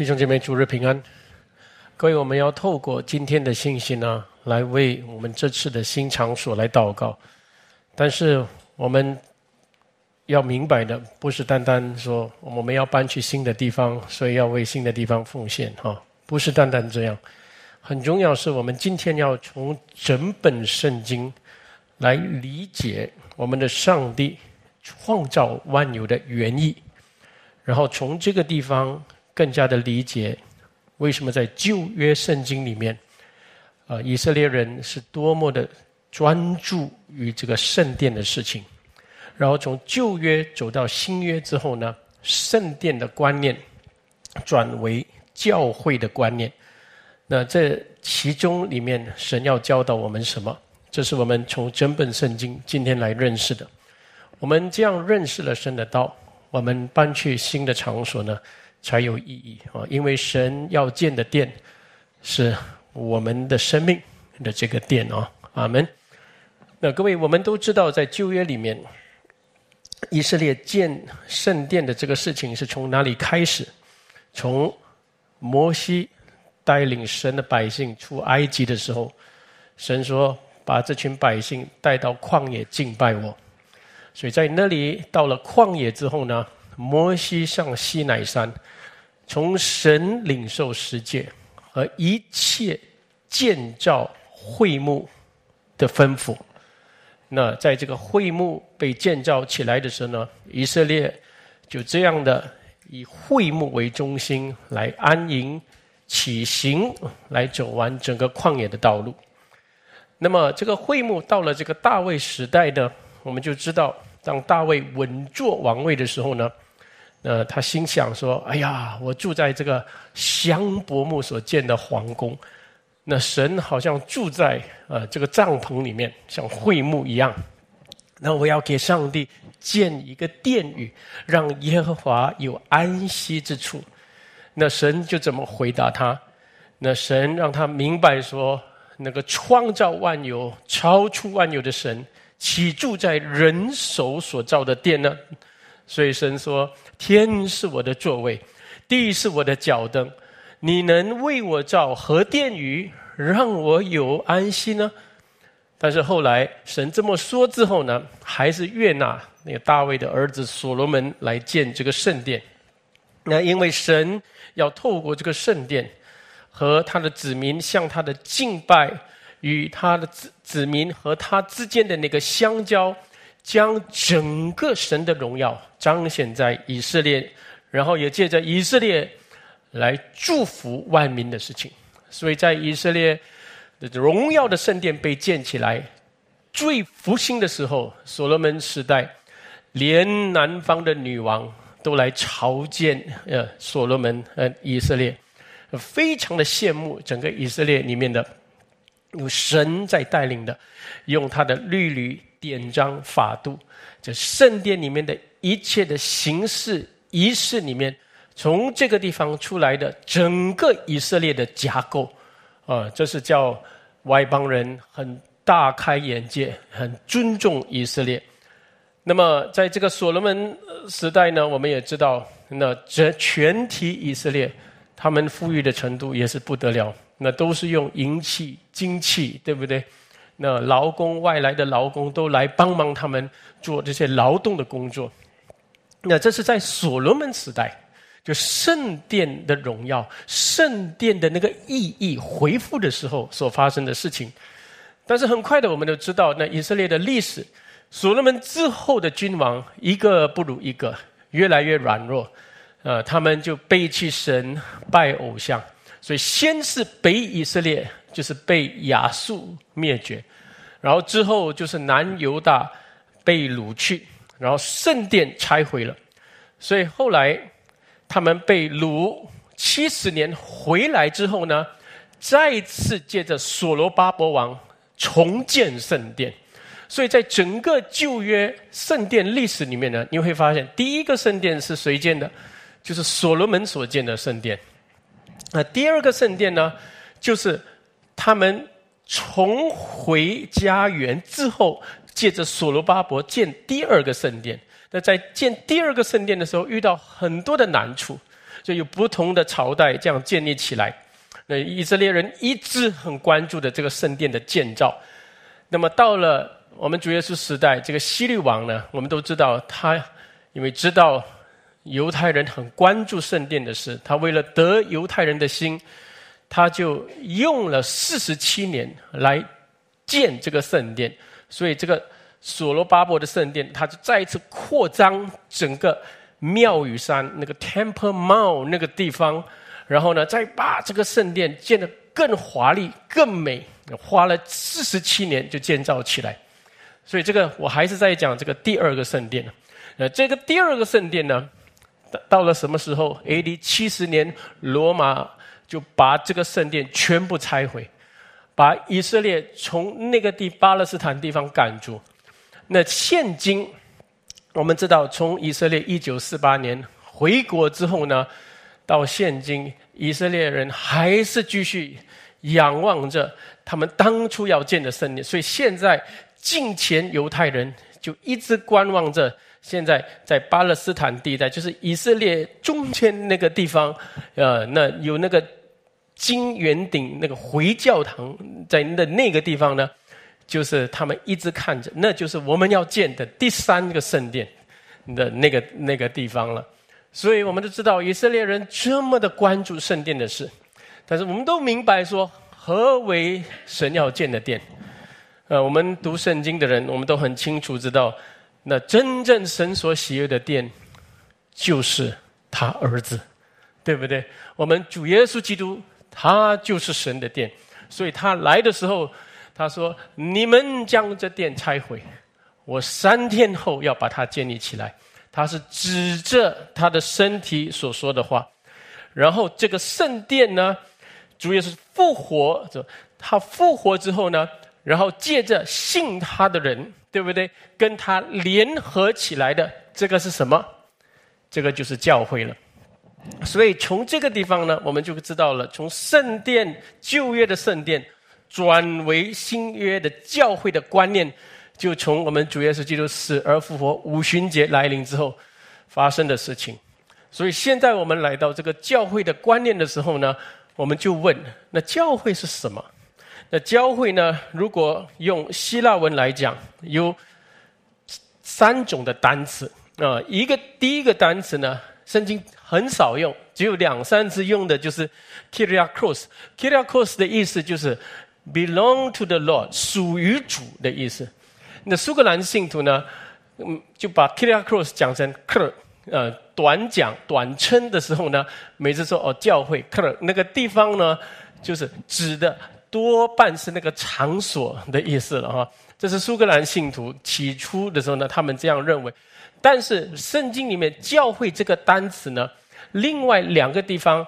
弟兄姐妹，主日平安！各位，我们要透过今天的信息呢，来为我们这次的新场所来祷告。但是我们要明白的，不是单单说我们要搬去新的地方，所以要为新的地方奉献哈，不是单单这样。很重要是我们今天要从整本圣经来理解我们的上帝创造万有的原意，然后从这个地方。更加的理解为什么在旧约圣经里面，啊，以色列人是多么的专注于这个圣殿的事情，然后从旧约走到新约之后呢，圣殿的观念转为教会的观念。那这其中里面，神要教导我们什么？这是我们从整本圣经今天来认识的。我们这样认识了神的道，我们搬去新的场所呢？才有意义啊！因为神要建的殿是我们的生命的这个殿啊，阿门。那各位，我们都知道，在旧约里面，以色列建圣殿的这个事情是从哪里开始？从摩西带领神的百姓出埃及的时候，神说：“把这群百姓带到旷野敬拜我。”所以在那里到了旷野之后呢？摩西上西乃山，从神领受十诫和一切建造会幕的吩咐。那在这个会幕被建造起来的时候呢，以色列就这样的以会幕为中心来安营起行，来走完整个旷野的道路。那么这个会幕到了这个大卫时代呢，我们就知道，当大卫稳坐王位的时候呢。呃，他心想说：“哎呀，我住在这个香柏木所建的皇宫，那神好像住在呃这个帐篷里面，像会幕一样。那我要给上帝建一个殿宇，让耶和华有安息之处。那神就怎么回答他？那神让他明白说，那个创造万有、超出万有的神，岂住在人手所造的殿呢？所以神说。”天是我的座位，地是我的脚凳。你能为我造何殿宇，让我有安息呢？但是后来神这么说之后呢，还是悦纳那个大卫的儿子所罗门来建这个圣殿。那因为神要透过这个圣殿和他的子民向他的敬拜，与他的子子民和他之间的那个相交。将整个神的荣耀彰显在以色列，然后也借着以色列来祝福万民的事情。所以在以色列的荣耀的圣殿被建起来，最复兴的时候，所罗门时代，连南方的女王都来朝见呃所罗门呃以色列，非常的羡慕整个以色列里面的有神在带领的，用他的律律。典章法度，这圣殿里面的一切的形式仪式里面，从这个地方出来的整个以色列的架构，啊，这是叫外邦人很大开眼界，很尊重以色列。那么，在这个所罗门时代呢，我们也知道，那这全体以色列，他们富裕的程度也是不得了，那都是用银器、金器，对不对？那劳工外来的劳工都来帮忙他们做这些劳动的工作。那这是在所罗门时代，就圣殿的荣耀、圣殿的那个意义恢复的时候所发生的事情。但是很快的，我们都知道，那以色列的历史，所罗门之后的君王一个不如一个，越来越软弱。呃，他们就背弃神，拜偶像。所以先是北以色列。就是被亚述灭绝，然后之后就是南犹大被掳去，然后圣殿拆毁了，所以后来他们被掳七十年回来之后呢，再次借着所罗巴伯王重建圣殿，所以在整个旧约圣殿历史里面呢，你会发现第一个圣殿是谁建的？就是所罗门所建的圣殿。那第二个圣殿呢，就是。他们重回家园之后，借着所罗巴伯建第二个圣殿。那在建第二个圣殿的时候，遇到很多的难处，所以有不同的朝代这样建立起来。那以色列人一直很关注的这个圣殿的建造。那么到了我们主耶稣时代，这个希律王呢，我们都知道他因为知道犹太人很关注圣殿的事，他为了得犹太人的心，他就用了四十七年来建这个圣殿。所以这个所罗巴伯的圣殿，他就再一次扩张整个庙宇山那个 Temple Mount 那个地方。然后呢，再把这个圣殿建得更华丽、更美，花了四十七年就建造起来。所以这个我还是在讲这个第二个圣殿。呃，这个第二个圣殿呢，到了什么时候？A.D. 七十年，罗马就把这个圣殿全部拆毁，把以色列从那个地巴勒斯坦地方赶出。那现今我们知道，从以色列一九四八年回国之后呢？到现今，以色列人还是继续仰望着他们当初要建的圣殿，所以现在近前犹太人就一直观望着。现在在巴勒斯坦地带，就是以色列中间那个地方，呃，那有那个金圆顶那个回教堂在那那个地方呢，就是他们一直看着，那就是我们要建的第三个圣殿的那个那个地方了。所以我们都知道以色列人这么的关注圣殿的事，但是我们都明白说何为神要建的殿。呃，我们读圣经的人，我们都很清楚知道，那真正神所喜悦的殿，就是他儿子，对不对？我们主耶稣基督，他就是神的殿，所以他来的时候，他说：“你们将这殿拆毁，我三天后要把它建立起来。”他是指着他的身体所说的话，然后这个圣殿呢，主要是复活，他复活之后呢，然后借着信他的人，对不对？跟他联合起来的这个是什么？这个就是教会了。所以从这个地方呢，我们就知道了，从圣殿旧约的圣殿转为新约的教会的观念。就从我们主耶稣基督死而复活五旬节来临之后发生的事情，所以现在我们来到这个教会的观念的时候呢，我们就问：那教会是什么？那教会呢？如果用希腊文来讲，有三种的单词啊。一个第一个单词呢，圣经很少用，只有两三次用的，就是 “kyriakos”。“kyriakos” 的意思就是 “belong to the Lord”，属于主的意思。那苏格兰信徒呢，嗯，就把 “Kyriakos” 讲成 “Ker”，呃，短讲、短称的时候呢，每次说哦，教会 “Ker” 那个地方呢，就是指的多半是那个场所的意思了哈。这是苏格兰信徒起初的时候呢，他们这样认为。但是圣经里面“教会”这个单词呢，另外两个地方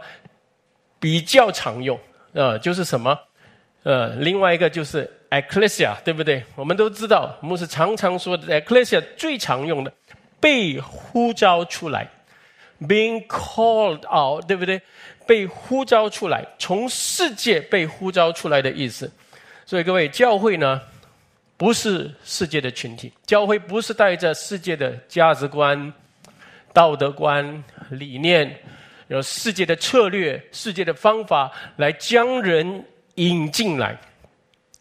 比较常用，呃，就是什么？呃，另外一个就是。Ecclesia，对不对？我们都知道，牧师常常说的 Ecclesia 最常用的，被呼召出来，being called out，对不对？被呼召出来，从世界被呼召出来的意思。所以各位，教会呢，不是世界的群体，教会不是带着世界的价值观、道德观、理念，有世界的策略、世界的方法来将人引进来。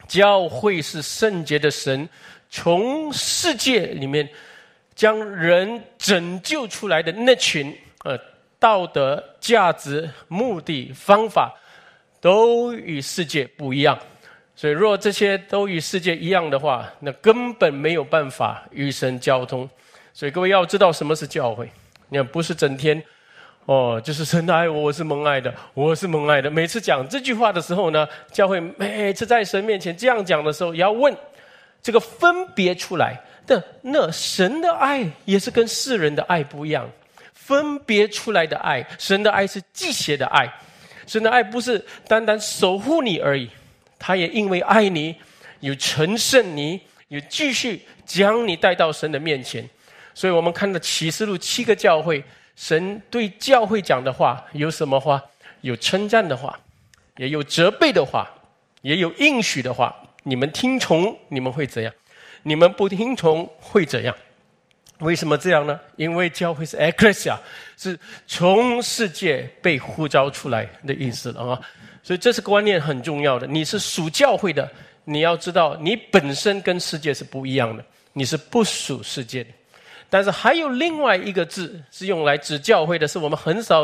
教会是圣洁的神从世界里面将人拯救出来的那群，呃，道德价值、目的、方法都与世界不一样。所以，若这些都与世界一样的话，那根本没有办法与神交通。所以，各位要知道什么是教会。你看，不是整天。哦，就是神的爱我，我是蒙爱的，我是蒙爱的。每次讲这句话的时候呢，教会每次在神面前这样讲的时候，也要问这个分别出来的那神的爱也是跟世人的爱不一样，分别出来的爱，神的爱是忌邪的爱，神的爱不是单单守护你而已，他也因为爱你，有成圣你，有继续将你带到神的面前。所以我们看到启示录七个教会。神对教会讲的话有什么话？有称赞的话，也有责备的话，也有应许的话。你们听从，你们会怎样？你们不听从会怎样？为什么这样呢？因为教会是 ecclesia，是从世界被呼召出来的意思了啊。所以这是观念很重要的。你是属教会的，你要知道你本身跟世界是不一样的，你是不属世界的。但是还有另外一个字是用来指教会的，是我们很少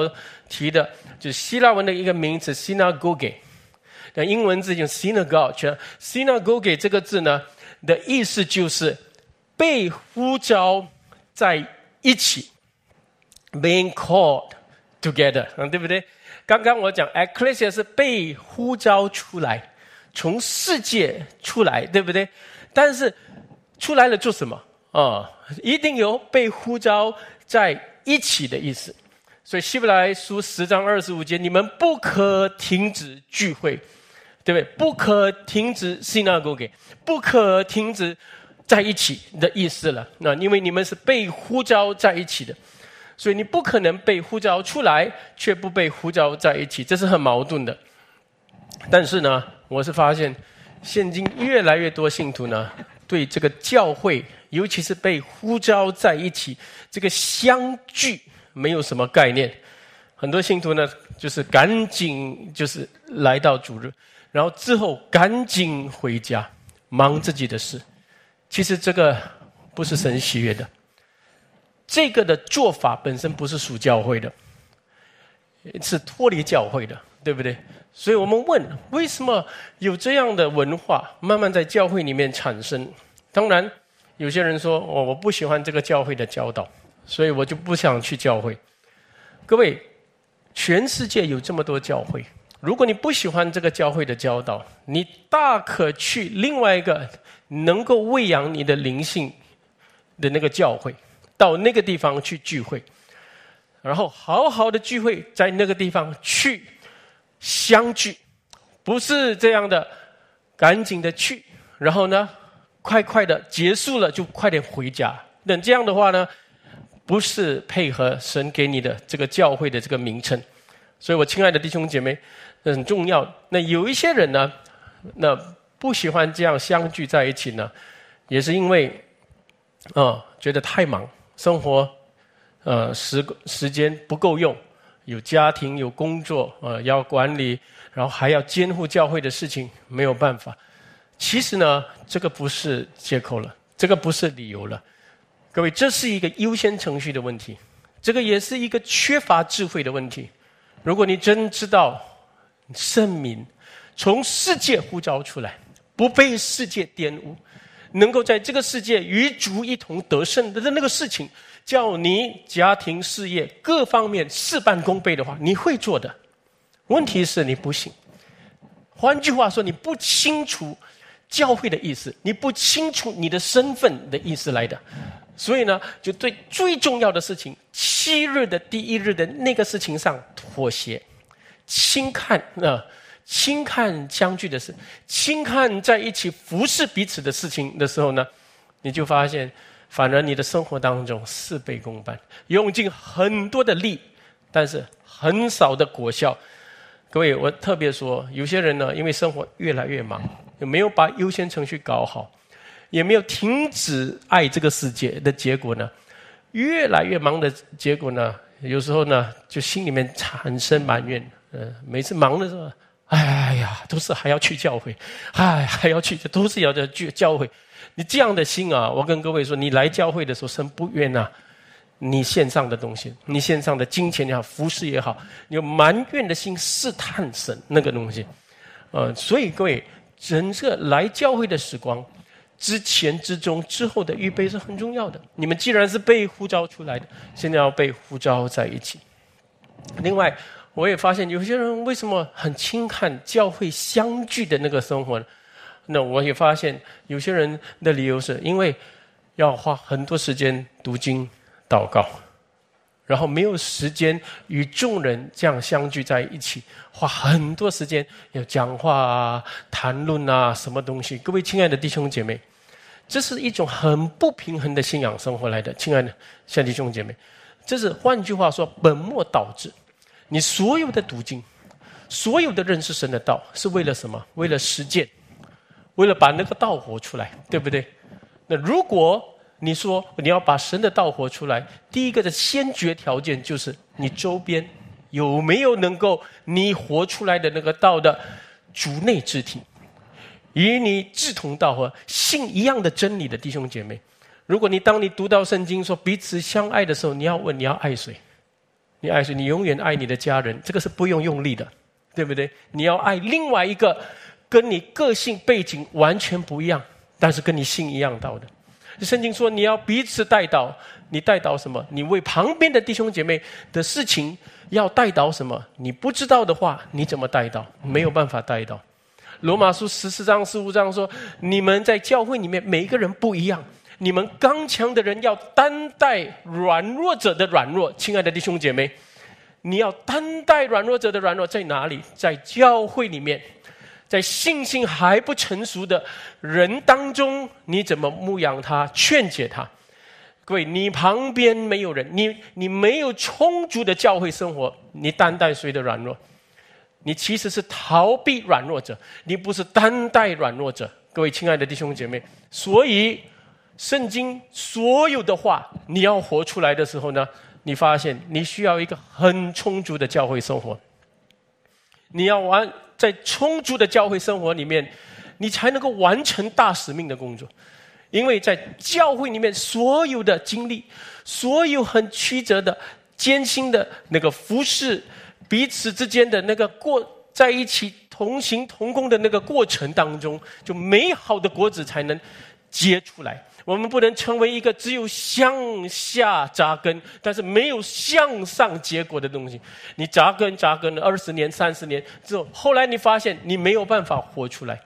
提的，就是希腊文的一个名词 synagogue。那英文字用 synagogue，synagogue 这个字呢的意思就是被呼召在一起，being called together，嗯，对不对？刚刚我讲 ecclesia 是被呼召出来，从世界出来，对不对？但是出来了做什么？啊，一定有被呼召在一起的意思，所以希伯来书十章二十五节，你们不可停止聚会，对不对？不可停止 synagogue，不可停止在一起的意思了。那因为你们是被呼召在一起的，所以你不可能被呼召出来，却不被呼召在一起，这是很矛盾的。但是呢，我是发现，现今越来越多信徒呢，对这个教会。尤其是被呼召在一起，这个相聚没有什么概念。很多信徒呢，就是赶紧就是来到主日，然后之后赶紧回家忙自己的事。其实这个不是神喜悦的，这个的做法本身不是属教会的，是脱离教会的，对不对？所以我们问：为什么有这样的文化慢慢在教会里面产生？当然。有些人说：“我我不喜欢这个教会的教导，所以我就不想去教会。”各位，全世界有这么多教会，如果你不喜欢这个教会的教导，你大可去另外一个能够喂养你的灵性的那个教会，到那个地方去聚会，然后好好的聚会，在那个地方去相聚，不是这样的，赶紧的去，然后呢？快快的结束了，就快点回家。那这样的话呢，不是配合神给你的这个教会的这个名称。所以我亲爱的弟兄姐妹，很重要。那有一些人呢，那不喜欢这样相聚在一起呢，也是因为啊，觉得太忙，生活呃时时间不够用，有家庭有工作呃要管理，然后还要监护教会的事情，没有办法。其实呢，这个不是借口了，这个不是理由了。各位，这是一个优先程序的问题，这个也是一个缺乏智慧的问题。如果你真知道圣明从世界呼召出来，不被世界玷污，能够在这个世界与主一同得胜的那个事情，叫你家庭事业各方面事半功倍的话，你会做的。问题是你不信。换句话说，你不清楚。教会的意思，你不清楚你的身份的意思来的，所以呢，就对最重要的事情，七日的第一日的那个事情上妥协，轻看啊，轻看相聚的事，轻看在一起服侍彼此的事情的时候呢，你就发现，反而你的生活当中事倍功半，用尽很多的力，但是很少的果效。各位，我特别说，有些人呢，因为生活越来越忙。有没有把优先程序搞好？也没有停止爱这个世界的结果呢？越来越忙的结果呢？有时候呢，就心里面产生埋怨。嗯，每次忙的时候，哎呀，都是还要去教会，哎，还要去，都是要在去教会。你这样的心啊，我跟各位说，你来教会的时候，神不愿呐。你献上的东西，你献上的金钱也好，服饰也好，有埋怨的心试探神那个东西。呃，所以各位。整个来教会的时光，之前、之中、之后的预备是很重要的。你们既然是被呼召出来的，现在要被呼召在一起。另外，我也发现有些人为什么很轻看教会相聚的那个生活呢？那我也发现有些人的理由是因为要花很多时间读经、祷告。然后没有时间与众人这样相聚在一起，花很多时间要讲话啊、谈论啊，什么东西？各位亲爱的弟兄姐妹，这是一种很不平衡的信仰生活来的。亲爱的小弟兄姐妹，这是换句话说，本末倒置。你所有的读经，所有的认识神的道，是为了什么？为了实践，为了把那个道活出来，对不对？那如果你说你要把神的道活出来，第一个的先决条件就是你周边有没有能够你活出来的那个道的主内肢体，与你志同道合、信一样的真理的弟兄姐妹。如果你当你读到圣经说彼此相爱的时候，你要问你要爱谁？你爱谁？你永远爱你的家人，这个是不用用力的，对不对？你要爱另外一个跟你个性背景完全不一样，但是跟你心一样道的。圣经说你要彼此带导，你带导什么？你为旁边的弟兄姐妹的事情要带导什么？你不知道的话，你怎么带导？没有办法带导。罗马书十四章十五章说，你们在教会里面每一个人不一样。你们刚强的人要担待软弱者的软弱，亲爱的弟兄姐妹，你要担待软弱者的软弱在哪里？在教会里面，在信心还不成熟的人当中，你怎么牧养他、劝解他？各位，你旁边没有人，你你没有充足的教会生活，你担待谁的软弱？你其实是逃避软弱者，你不是担待软弱者。各位亲爱的弟兄姐妹，所以。圣经所有的话，你要活出来的时候呢，你发现你需要一个很充足的教会生活。你要完在充足的教会生活里面，你才能够完成大使命的工作。因为在教会里面，所有的经历，所有很曲折的、艰辛的那个服侍，彼此之间的那个过在一起同行同工的那个过程当中，就美好的果子才能结出来。我们不能成为一个只有向下扎根，但是没有向上结果的东西。你扎根扎根了二十年、三十年之后，后来你发现你没有办法活出来，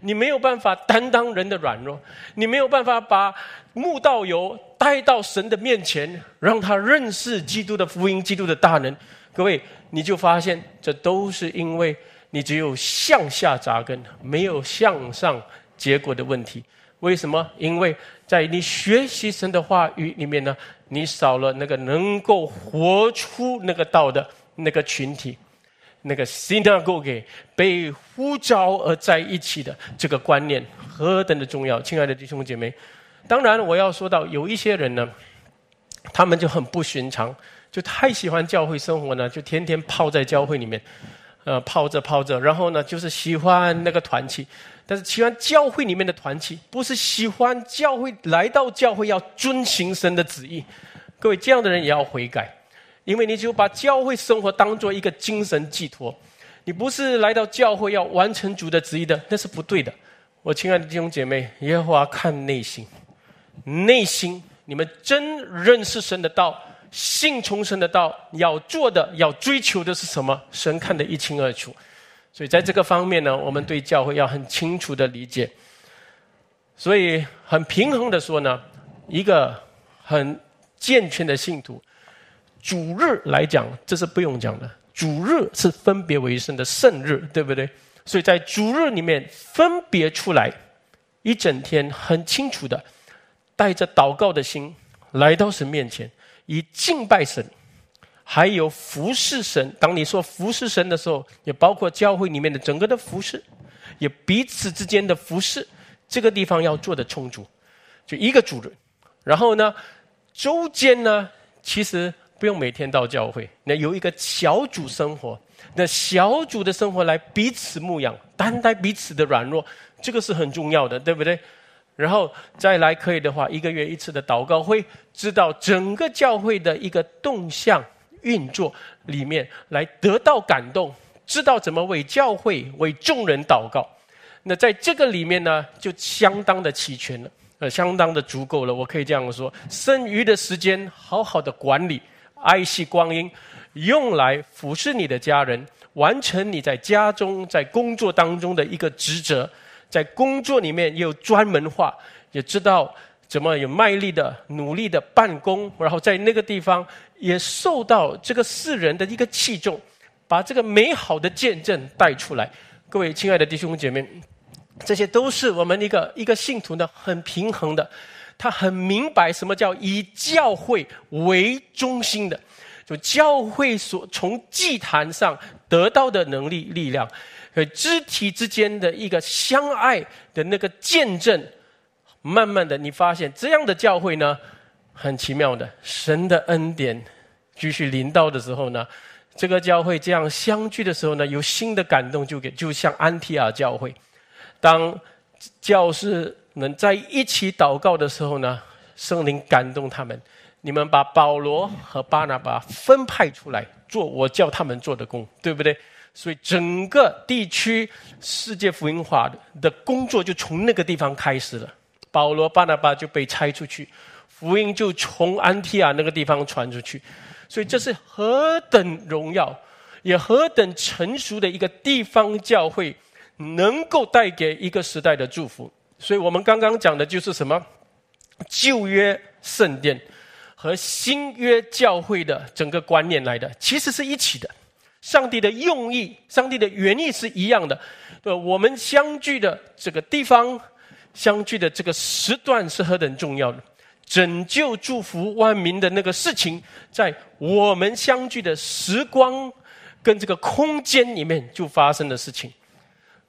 你没有办法担当人的软弱，你没有办法把慕道友带到神的面前，让他认识基督的福音、基督的大能。各位，你就发现这都是因为你只有向下扎根，没有向上结果的问题。为什么？因为在你学习神的话语里面呢，你少了那个能够活出那个道的那个群体，那个 synagogue 被呼召而在一起的这个观念何等的重要！亲爱的弟兄姐妹，当然我要说到有一些人呢，他们就很不寻常，就太喜欢教会生活呢，就天天泡在教会里面，呃，泡着泡着，然后呢，就是喜欢那个团契。但是喜欢教会里面的团契，不是喜欢教会来到教会要遵行神的旨意。各位这样的人也要悔改，因为你只有把教会生活当做一个精神寄托，你不是来到教会要完成主的旨意的，那是不对的。我亲爱的弟兄姐妹，耶和华看内心，内心你们真认识神的道，信从神的道，要做的要追求的是什么？神看得一清二楚。所以，在这个方面呢，我们对教会要很清楚的理解。所以，很平衡的说呢，一个很健全的信徒，主日来讲，这是不用讲的。主日是分别为圣的圣日，对不对？所以在主日里面分别出来，一整天很清楚的，带着祷告的心来到神面前，以敬拜神。还有服侍神。当你说服侍神的时候，也包括教会里面的整个的服侍，也彼此之间的服侍。这个地方要做的充足，就一个主人。然后呢，周间呢，其实不用每天到教会，那有一个小组生活，那小组的生活来彼此牧养，担待彼此的软弱，这个是很重要的，对不对？然后再来可以的话，一个月一次的祷告会，知道整个教会的一个动向。运作里面来得到感动，知道怎么为教会、为众人祷告。那在这个里面呢，就相当的齐全了，呃，相当的足够了。我可以这样说：剩余的时间，好好的管理，爱惜光阴，用来服侍你的家人，完成你在家中、在工作当中的一个职责。在工作里面又专门化，也知道怎么有卖力的、努力的办公，然后在那个地方。也受到这个世人的一个器重，把这个美好的见证带出来。各位亲爱的弟兄姐妹，这些都是我们一个一个信徒呢，很平衡的，他很明白什么叫以教会为中心的，就教会所从祭坛上得到的能力力量，和肢体之间的一个相爱的那个见证，慢慢的，你发现这样的教会呢，很奇妙的，神的恩典继续临到的时候呢，这个教会这样相聚的时候呢，有新的感动就给，就像安提亚教会，当教士们在一起祷告的时候呢，圣灵感动他们，你们把保罗和巴拿巴分派出来做我叫他们做的工，对不对？所以整个地区世界福音化的工作就从那个地方开始了。保罗、巴拿巴就被拆出去，福音就从安提亚那个地方传出去，所以这是何等荣耀，也何等成熟的一个地方教会，能够带给一个时代的祝福。所以我们刚刚讲的就是什么旧约圣殿和新约教会的整个观念来的，其实是一起的。上帝的用意，上帝的原意是一样的。对，我们相聚的这个地方。相聚的这个时段是何等重要的，拯救、祝福万民的那个事情，在我们相聚的时光跟这个空间里面就发生的事情。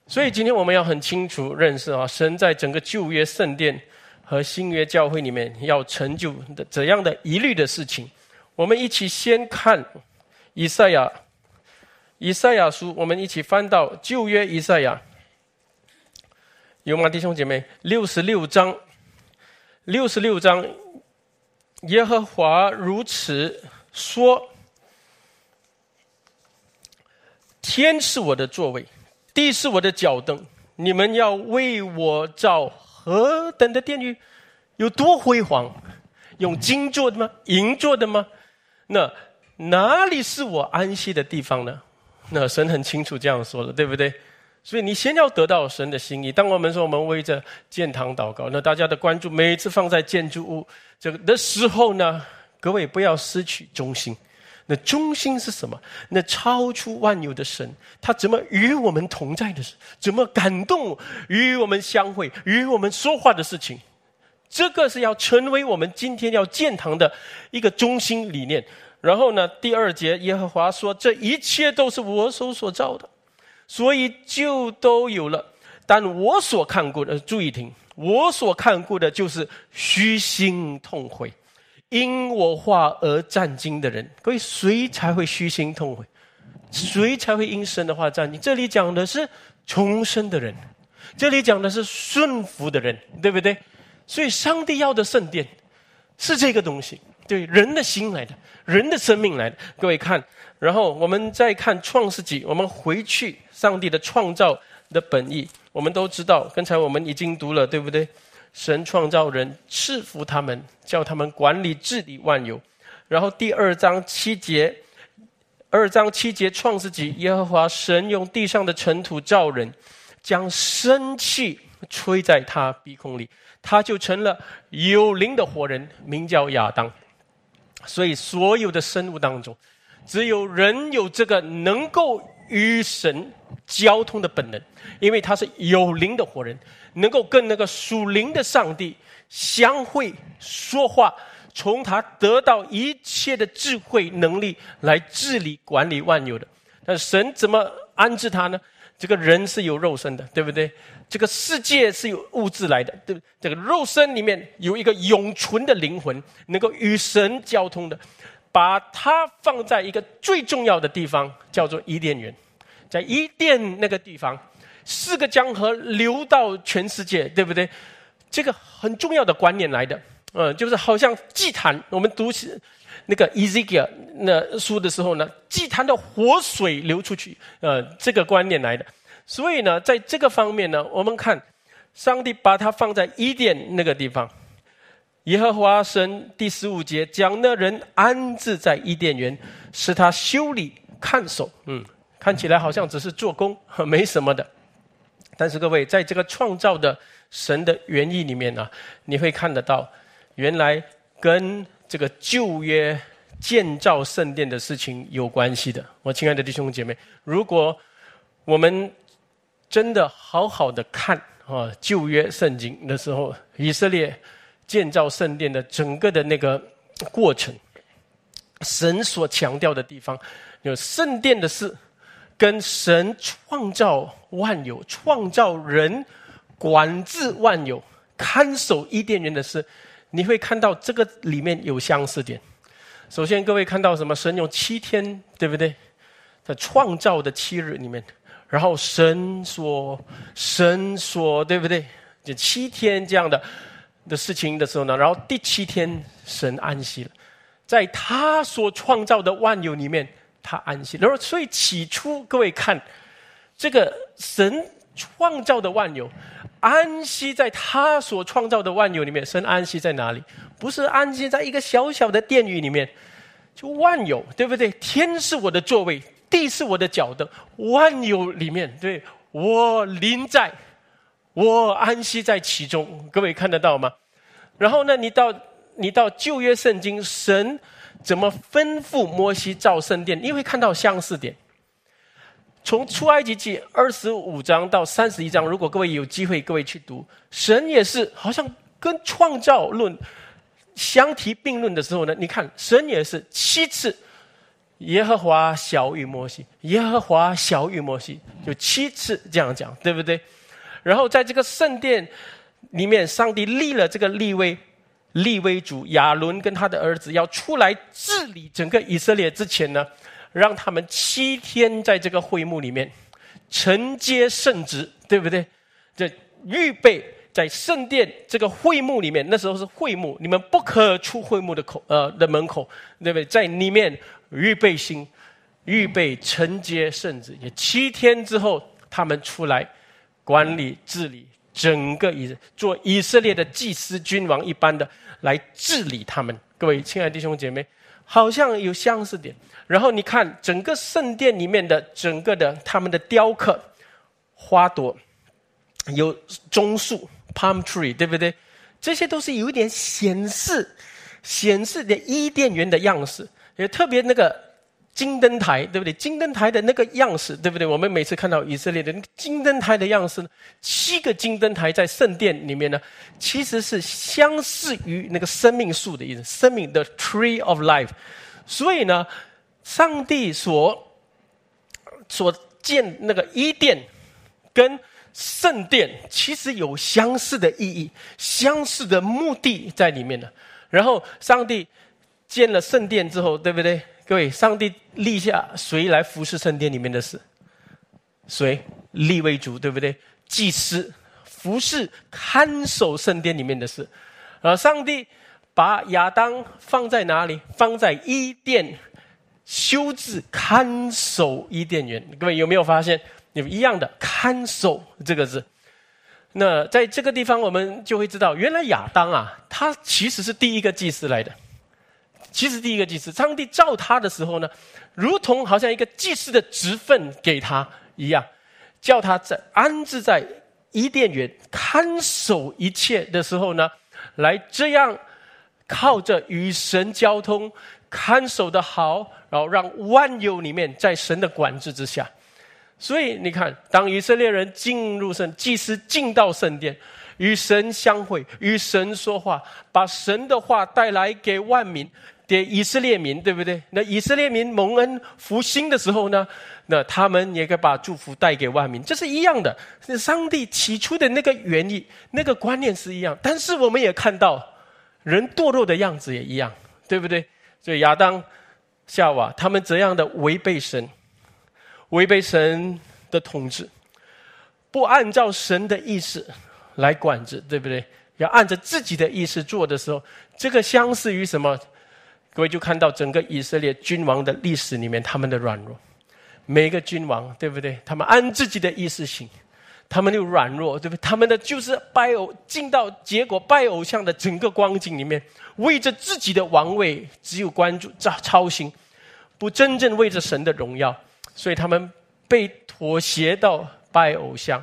所以今天我们要很清楚认识啊，神在整个旧约圣殿和新约教会里面要成就的怎样的一律的事情。我们一起先看以赛亚，以赛亚书，我们一起翻到旧约以赛亚。有吗，弟兄姐妹？六十六章，六十六章，耶和华如此说：天是我的座位，地是我的脚凳。你们要为我造何等的殿宇？有多辉煌？用金做的吗？银做的吗？那哪里是我安息的地方呢？那神很清楚这样说了，对不对？所以你先要得到神的心意。当我们说我们为着建堂祷告，那大家的关注每一次放在建筑物这个的时候呢，各位不要失去中心。那中心是什么？那超出万有的神，他怎么与我们同在的事？怎么感动与我们相会、与我们说话的事情？这个是要成为我们今天要建堂的一个中心理念。然后呢，第二节耶和华说：“这一切都是我手所造的。”所以就都有了，但我所看过的，注意听，我所看过的就是虚心痛悔，因我话而战惊的人。各位，谁才会虚心痛悔？谁才会因神的话战惊？这里讲的是重生的人，这里讲的是顺服的人，对不对？所以，上帝要的圣殿是这个东西，对人的心来的，人的生命来的。各位看。然后我们再看创世纪，我们回去上帝的创造的本意，我们都知道。刚才我们已经读了，对不对？神创造人，赐福他们，叫他们管理治理万有。然后第二章七节，二章七节创世纪，耶和华神用地上的尘土造人，将生气吹在他鼻孔里，他就成了有灵的活人，名叫亚当。所以所有的生物当中。只有人有这个能够与神交通的本能，因为他是有灵的活人，能够跟那个属灵的上帝相会说话，从他得到一切的智慧能力来治理管理万有的。那神怎么安置他呢？这个人是有肉身的，对不对？这个世界是有物质来的，对不对？这个肉身里面有一个永存的灵魂，能够与神交通的。把它放在一个最重要的地方，叫做伊甸园。在伊甸那个地方，四个江河流到全世界，对不对？这个很重要的观念来的，嗯，就是好像祭坛。我们读起那个 Ezekiel 那书的时候呢，祭坛的活水流出去，呃，这个观念来的。所以呢，在这个方面呢，我们看上帝把它放在伊甸那个地方。耶和华神第十五节将那人安置在伊甸园，使他修理看守。嗯，看起来好像只是做工，没什么的。但是各位，在这个创造的神的原意里面呢，你会看得到，原来跟这个旧约建造圣殿的事情有关系的。我亲爱的弟兄姐妹，如果我们真的好好的看啊旧约圣经的时候，以色列。建造圣殿的整个的那个过程，神所强调的地方，有圣殿的事，跟神创造万有、创造人、管制万有看守伊甸园的事，你会看到这个里面有相似点。首先，各位看到什么？神有七天，对不对？在创造的七日里面，然后神说，神说，对不对？就七天这样的的事情的时候呢，然后第七天神安息了，在他所创造的万有里面，他安息。然后，所以起初各位看这个神创造的万有。安息在他所创造的万有里面，神安息在哪里？不是安息在一个小小的殿宇里面，就万有，对不对？天是我的座位，地是我的脚凳，万有里面，对我临在，我安息在其中。各位看得到吗？然后呢，你到你到旧约圣经，神怎么吩咐摩西造圣殿？你会看到相似点。从出埃及记二十五章到三十一章，如果各位有机会，各位去读，神也是好像跟创造论相提并论的时候呢，你看神也是七次，耶和华小于摩西，耶和华小于摩西，就七次这样讲，对不对？然后在这个圣殿里面，上帝立了这个立威立威主亚伦跟他的儿子要出来治理整个以色列之前呢。让他们七天在这个会幕里面承接圣职，对不对？这预备在圣殿这个会幕里面，那时候是会幕，你们不可出会幕的口，呃的门口，对不对？在里面预备心，预备承接圣旨。也七天之后，他们出来管理治理整个以做以色列的祭司君王一般的来治理他们。各位亲爱的弟兄姐妹。好像有相似点，然后你看整个圣殿里面的整个的他们的雕刻花朵，有棕树 （palm tree），对不对？这些都是有一点显示显示的伊甸园的样式，也特别那个。金灯台，对不对？金灯台的那个样式，对不对？我们每次看到以色列的金灯台的样式，七个金灯台在圣殿里面呢，其实是相似于那个生命树的意思，生命的 tree of life。所以呢，上帝所所建那个伊甸跟圣殿，其实有相似的意义、相似的目的在里面的。然后，上帝建了圣殿之后，对不对？各位，上帝立下谁来服侍圣殿里面的事？谁立为主，对不对？祭司服侍看守圣殿里面的事。而上帝把亚当放在哪里？放在伊甸修治看守伊甸园。各位有没有发现？有一样的看守这个字。那在这个地方，我们就会知道，原来亚当啊，他其实是第一个祭司来的。其实第一个祭司，上帝造他的时候呢，如同好像一个祭司的职分给他一样，叫他在安置在伊甸园看守一切的时候呢，来这样靠着与神交通，看守的好，然后让万有里面在神的管制之下。所以你看，当以色列人进入圣，祭司进到圣殿，与神相会，与神说话，把神的话带来给万民。给以色列民，对不对？那以色列民蒙恩福兴的时候呢？那他们也可以把祝福带给万民，这是一样的。上帝起初的那个原意、那个观念是一样，但是我们也看到人堕落的样子也一样，对不对？所以亚当、夏娃他们怎样的违背神，违背神的统治，不按照神的意思来管制，对不对？要按着自己的意思做的时候，这个相似于什么？各位就看到整个以色列君王的历史里面，他们的软弱，每个君王对不对？他们按自己的意思行，他们又软弱，对不对？他们的就是拜偶，进到结果拜偶像的整个光景里面，为着自己的王位，只有关注操操心，不真正为着神的荣耀，所以他们被妥协到拜偶像，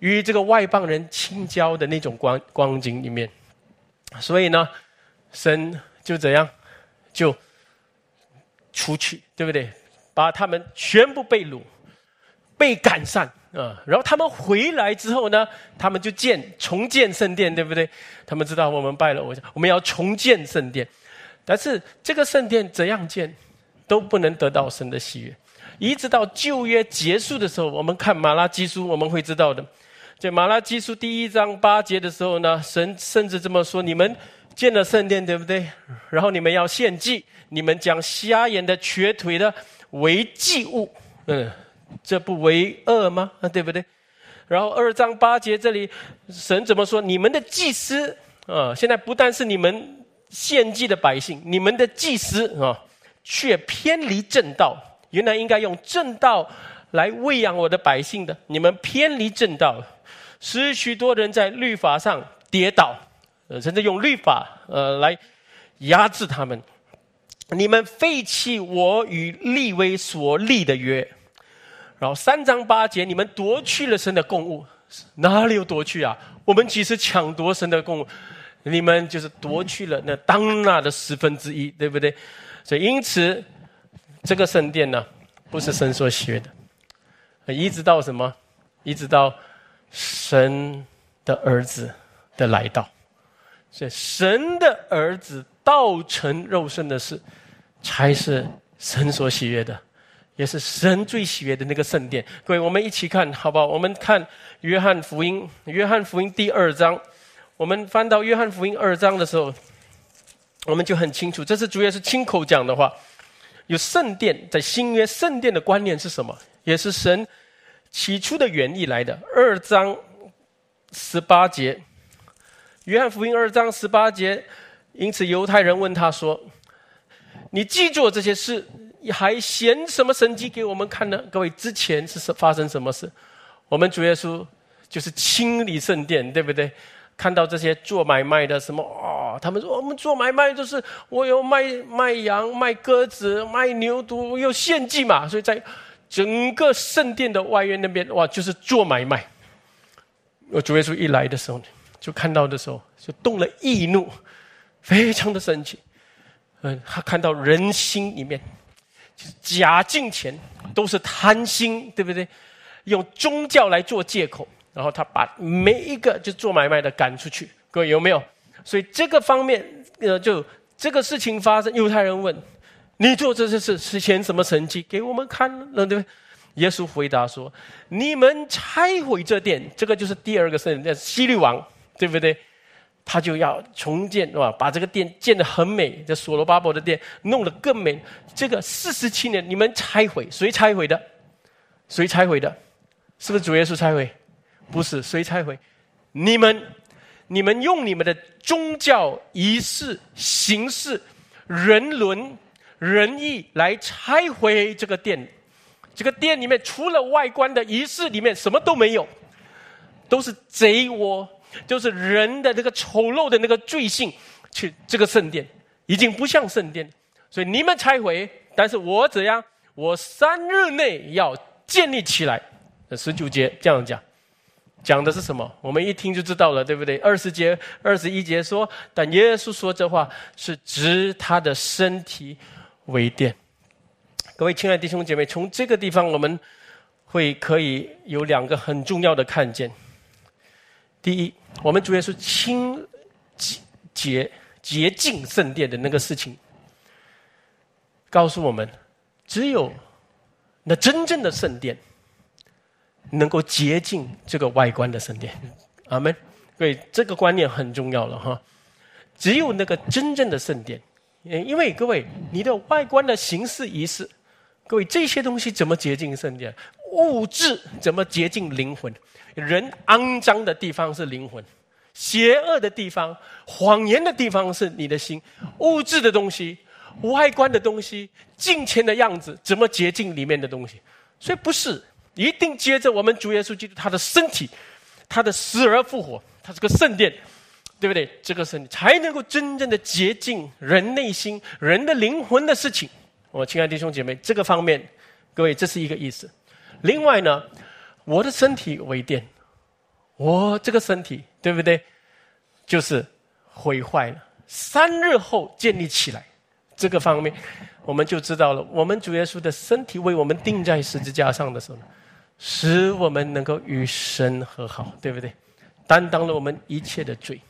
与这个外邦人亲交的那种光光景里面，所以呢，神就怎样？就出去，对不对？把他们全部被掳、被赶散啊！然后他们回来之后呢，他们就建、重建圣殿，对不对？他们知道我们拜了偶像，我们要重建圣殿。但是这个圣殿怎样建，都不能得到神的喜悦。一直到旧约结束的时候，我们看马拉基书，我们会知道的。在马拉基书第一章八节的时候呢，神甚至这么说：“你们建了圣殿，对不对？然后你们要献祭，你们将瞎眼的、瘸腿的为祭物，嗯，这不为恶吗？啊，对不对？然后二章八节这里，神怎么说？你们的祭司啊，现在不但是你们献祭的百姓，你们的祭司啊，却偏离正道。原来应该用正道来喂养我的百姓的，你们偏离正道。”使许多人在律法上跌倒，呃，甚至用律法呃来压制他们。你们废弃我与立威所立的约，然后三章八节，你们夺去了神的供物，哪里有夺去啊？我们其实抢夺神的供物，你们就是夺去了那当纳的十分之一，对不对？所以因此，这个圣殿呢，不是神所学的，一直到什么？一直到。神的儿子的来到，所以神的儿子道成肉身的事，才是神所喜悦的，也是神最喜悦的那个圣殿。各位，我们一起看好不好？我们看约翰福音，约翰福音第二章。我们翻到约翰福音二章的时候，我们就很清楚，这是主要是亲口讲的话。有圣殿，在新约圣殿的观念是什么？也是神。起初的原意来的二章十八节，约翰福音二章十八节，因此犹太人问他说：“你记住这些事，还显什么神迹给我们看呢？”各位，之前是发生什么事？我们主耶稣就是清理圣殿，对不对？看到这些做买卖的什么啊？他们说我们做买卖就是我有卖卖羊、卖鸽子、卖牛犊，有献祭嘛，所以在。整个圣殿的外院那边，哇，就是做买卖。我主耶稣一来的时候呢，就看到的时候，就动了易怒，非常的生气。嗯，他看到人心里面就是，假敬钱都是贪心，对不对？用宗教来做借口，然后他把每一个就做买卖的赶出去。各位有没有？所以这个方面，呃，就这个事情发生，犹太人问。你做这些事实现什么成绩给我们看呢？对不对？耶稣回答说：“你们拆毁这殿，这个就是第二个圣殿，希律王，对不对？他就要重建，是吧？把这个殿建得很美，这所罗巴伯的殿弄得更美。这个四十七年，你们拆毁，谁拆毁的？谁拆毁的？是不是主耶稣拆毁？不是，谁拆毁？你们，你们用你们的宗教仪式、形式、人伦。”仁义来拆毁这个殿，这个殿里面除了外观的仪式，里面什么都没有，都是贼窝，就是人的那个丑陋的那个罪性。去这个圣殿已经不像圣殿，所以你们拆毁，但是我怎样？我三日内要建立起来。十九节这样讲，讲的是什么？我们一听就知道了，对不对？二十节、二十一节说，但耶稣说这话是指他的身体。为殿，各位亲爱的弟兄姐妹，从这个地方我们会可以有两个很重要的看见。第一，我们主要是清洁洁净圣殿的那个事情，告诉我们，只有那真正的圣殿能够洁净这个外观的圣殿。阿门。对，这个观念很重要了哈。只有那个真正的圣殿。因为各位，你的外观的形式仪式，各位这些东西怎么洁净圣殿？物质怎么洁净灵魂？人肮脏的地方是灵魂，邪恶的地方、谎言的地方是你的心。物质的东西、外观的东西、金钱的样子，怎么洁净里面的东西？所以不是一定接着我们主耶稣基督他的身体，他的死而复活，他是个圣殿。对不对？这个是你才能够真正的洁净人内心、人的灵魂的事情。我亲爱的弟兄姐妹，这个方面，各位这是一个意思。另外呢，我的身体为电，我这个身体对不对？就是毁坏了，三日后建立起来。这个方面，我们就知道了。我们主耶稣的身体为我们钉在十字架上的时候，使我们能够与神和好，对不对？担当了我们一切的罪。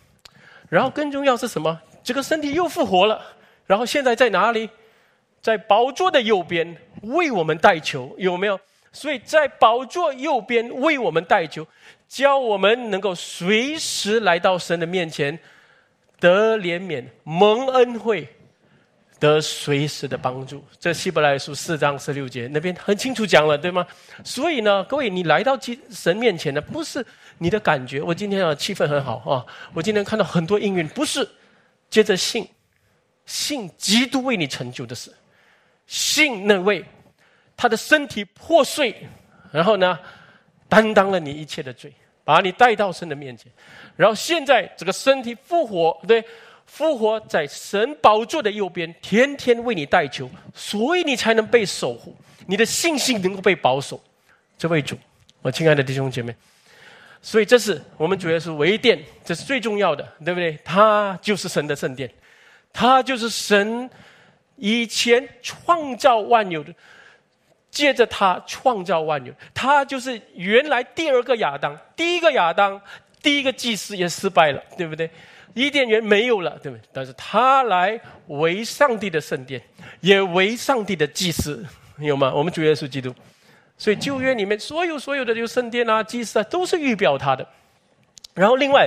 然后更重要是什么？这个身体又复活了。然后现在在哪里？在宝座的右边为我们代求，有没有？所以在宝座右边为我们代求，教我们能够随时来到神的面前，得怜悯、蒙恩惠。得随时的帮助，这希伯来书四章十六节那边很清楚讲了，对吗？所以呢，各位，你来到神面前呢，不是你的感觉。我今天啊，气氛很好啊，我今天看到很多应允，不是接着信，信基督为你成就的事，信那位他的身体破碎，然后呢，担当了你一切的罪，把你带到神的面前，然后现在这个身体复活，对。复活在神宝座的右边，天天为你代求，所以你才能被守护，你的信心能够被保守。这位主，我亲爱的弟兄姐妹，所以这是我们主要是唯殿，这是最重要的，对不对？他就是神的圣殿，他就是神以前创造万有的，借着他创造万有，他就是原来第二个亚当，第一个亚当，第一个祭司也失败了，对不对？伊甸园没有了，对不对？但是他来为上帝的圣殿，也为上帝的祭司，有吗？我们主耶稣基督，所以旧约里面所有所有的这个圣殿啊、祭司啊，都是预表他的。然后另外，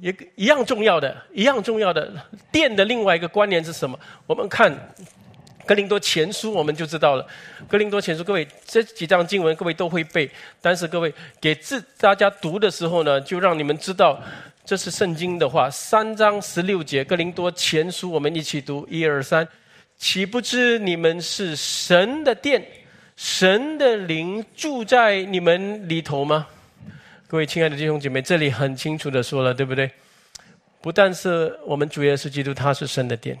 也一样重要的，一样重要的殿的另外一个观念是什么？我们看格林多前书，我们就知道了。格林多前书，各位这几章经文各位都会背，但是各位给字大家读的时候呢，就让你们知道。这是圣经的话，三章十六节，哥林多前书，我们一起读，一二三，岂不知你们是神的殿，神的灵住在你们里头吗？各位亲爱的弟兄姐妹，这里很清楚的说了，对不对？不但是我们主耶稣基督他是神的殿，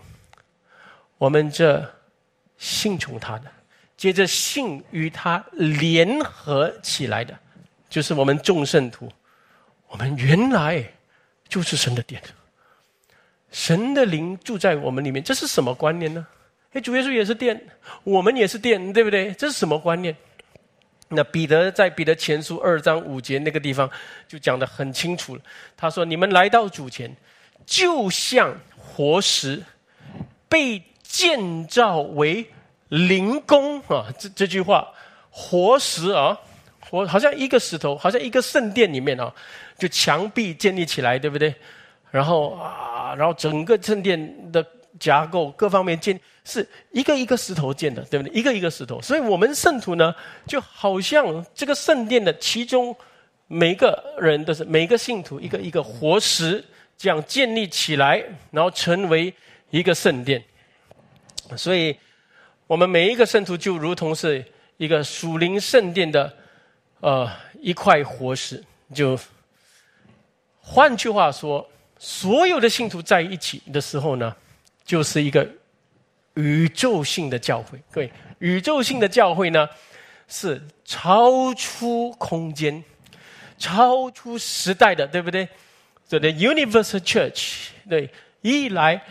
我们这信从他的，接着信与他联合起来的，就是我们众圣徒，我们原来。就是神的殿，神的灵住在我们里面，这是什么观念呢？哎，主耶稣也是殿，我们也是殿，对不对？这是什么观念？那彼得在彼得前书二章五节那个地方就讲的很清楚了。他说：“你们来到主前，就像活石，被建造为灵宫啊！”这这句话，活石啊，活好像一个石头，好像一个圣殿里面啊。就墙壁建立起来，对不对？然后啊，然后整个圣殿的架构各方面建是一个一个石头建的，对不对？一个一个石头。所以我们圣徒呢，就好像这个圣殿的其中每个人都是每个信徒一个一个活石，这样建立起来，然后成为一个圣殿。所以，我们每一个圣徒就如同是一个属灵圣殿的呃一块活石，就。换句话说，所有的信徒在一起的时候呢，就是一个宇宙性的教会。各位，宇宙性的教会呢，是超出空间、超出时代的，对不对？所以 Universal Church，对，一来，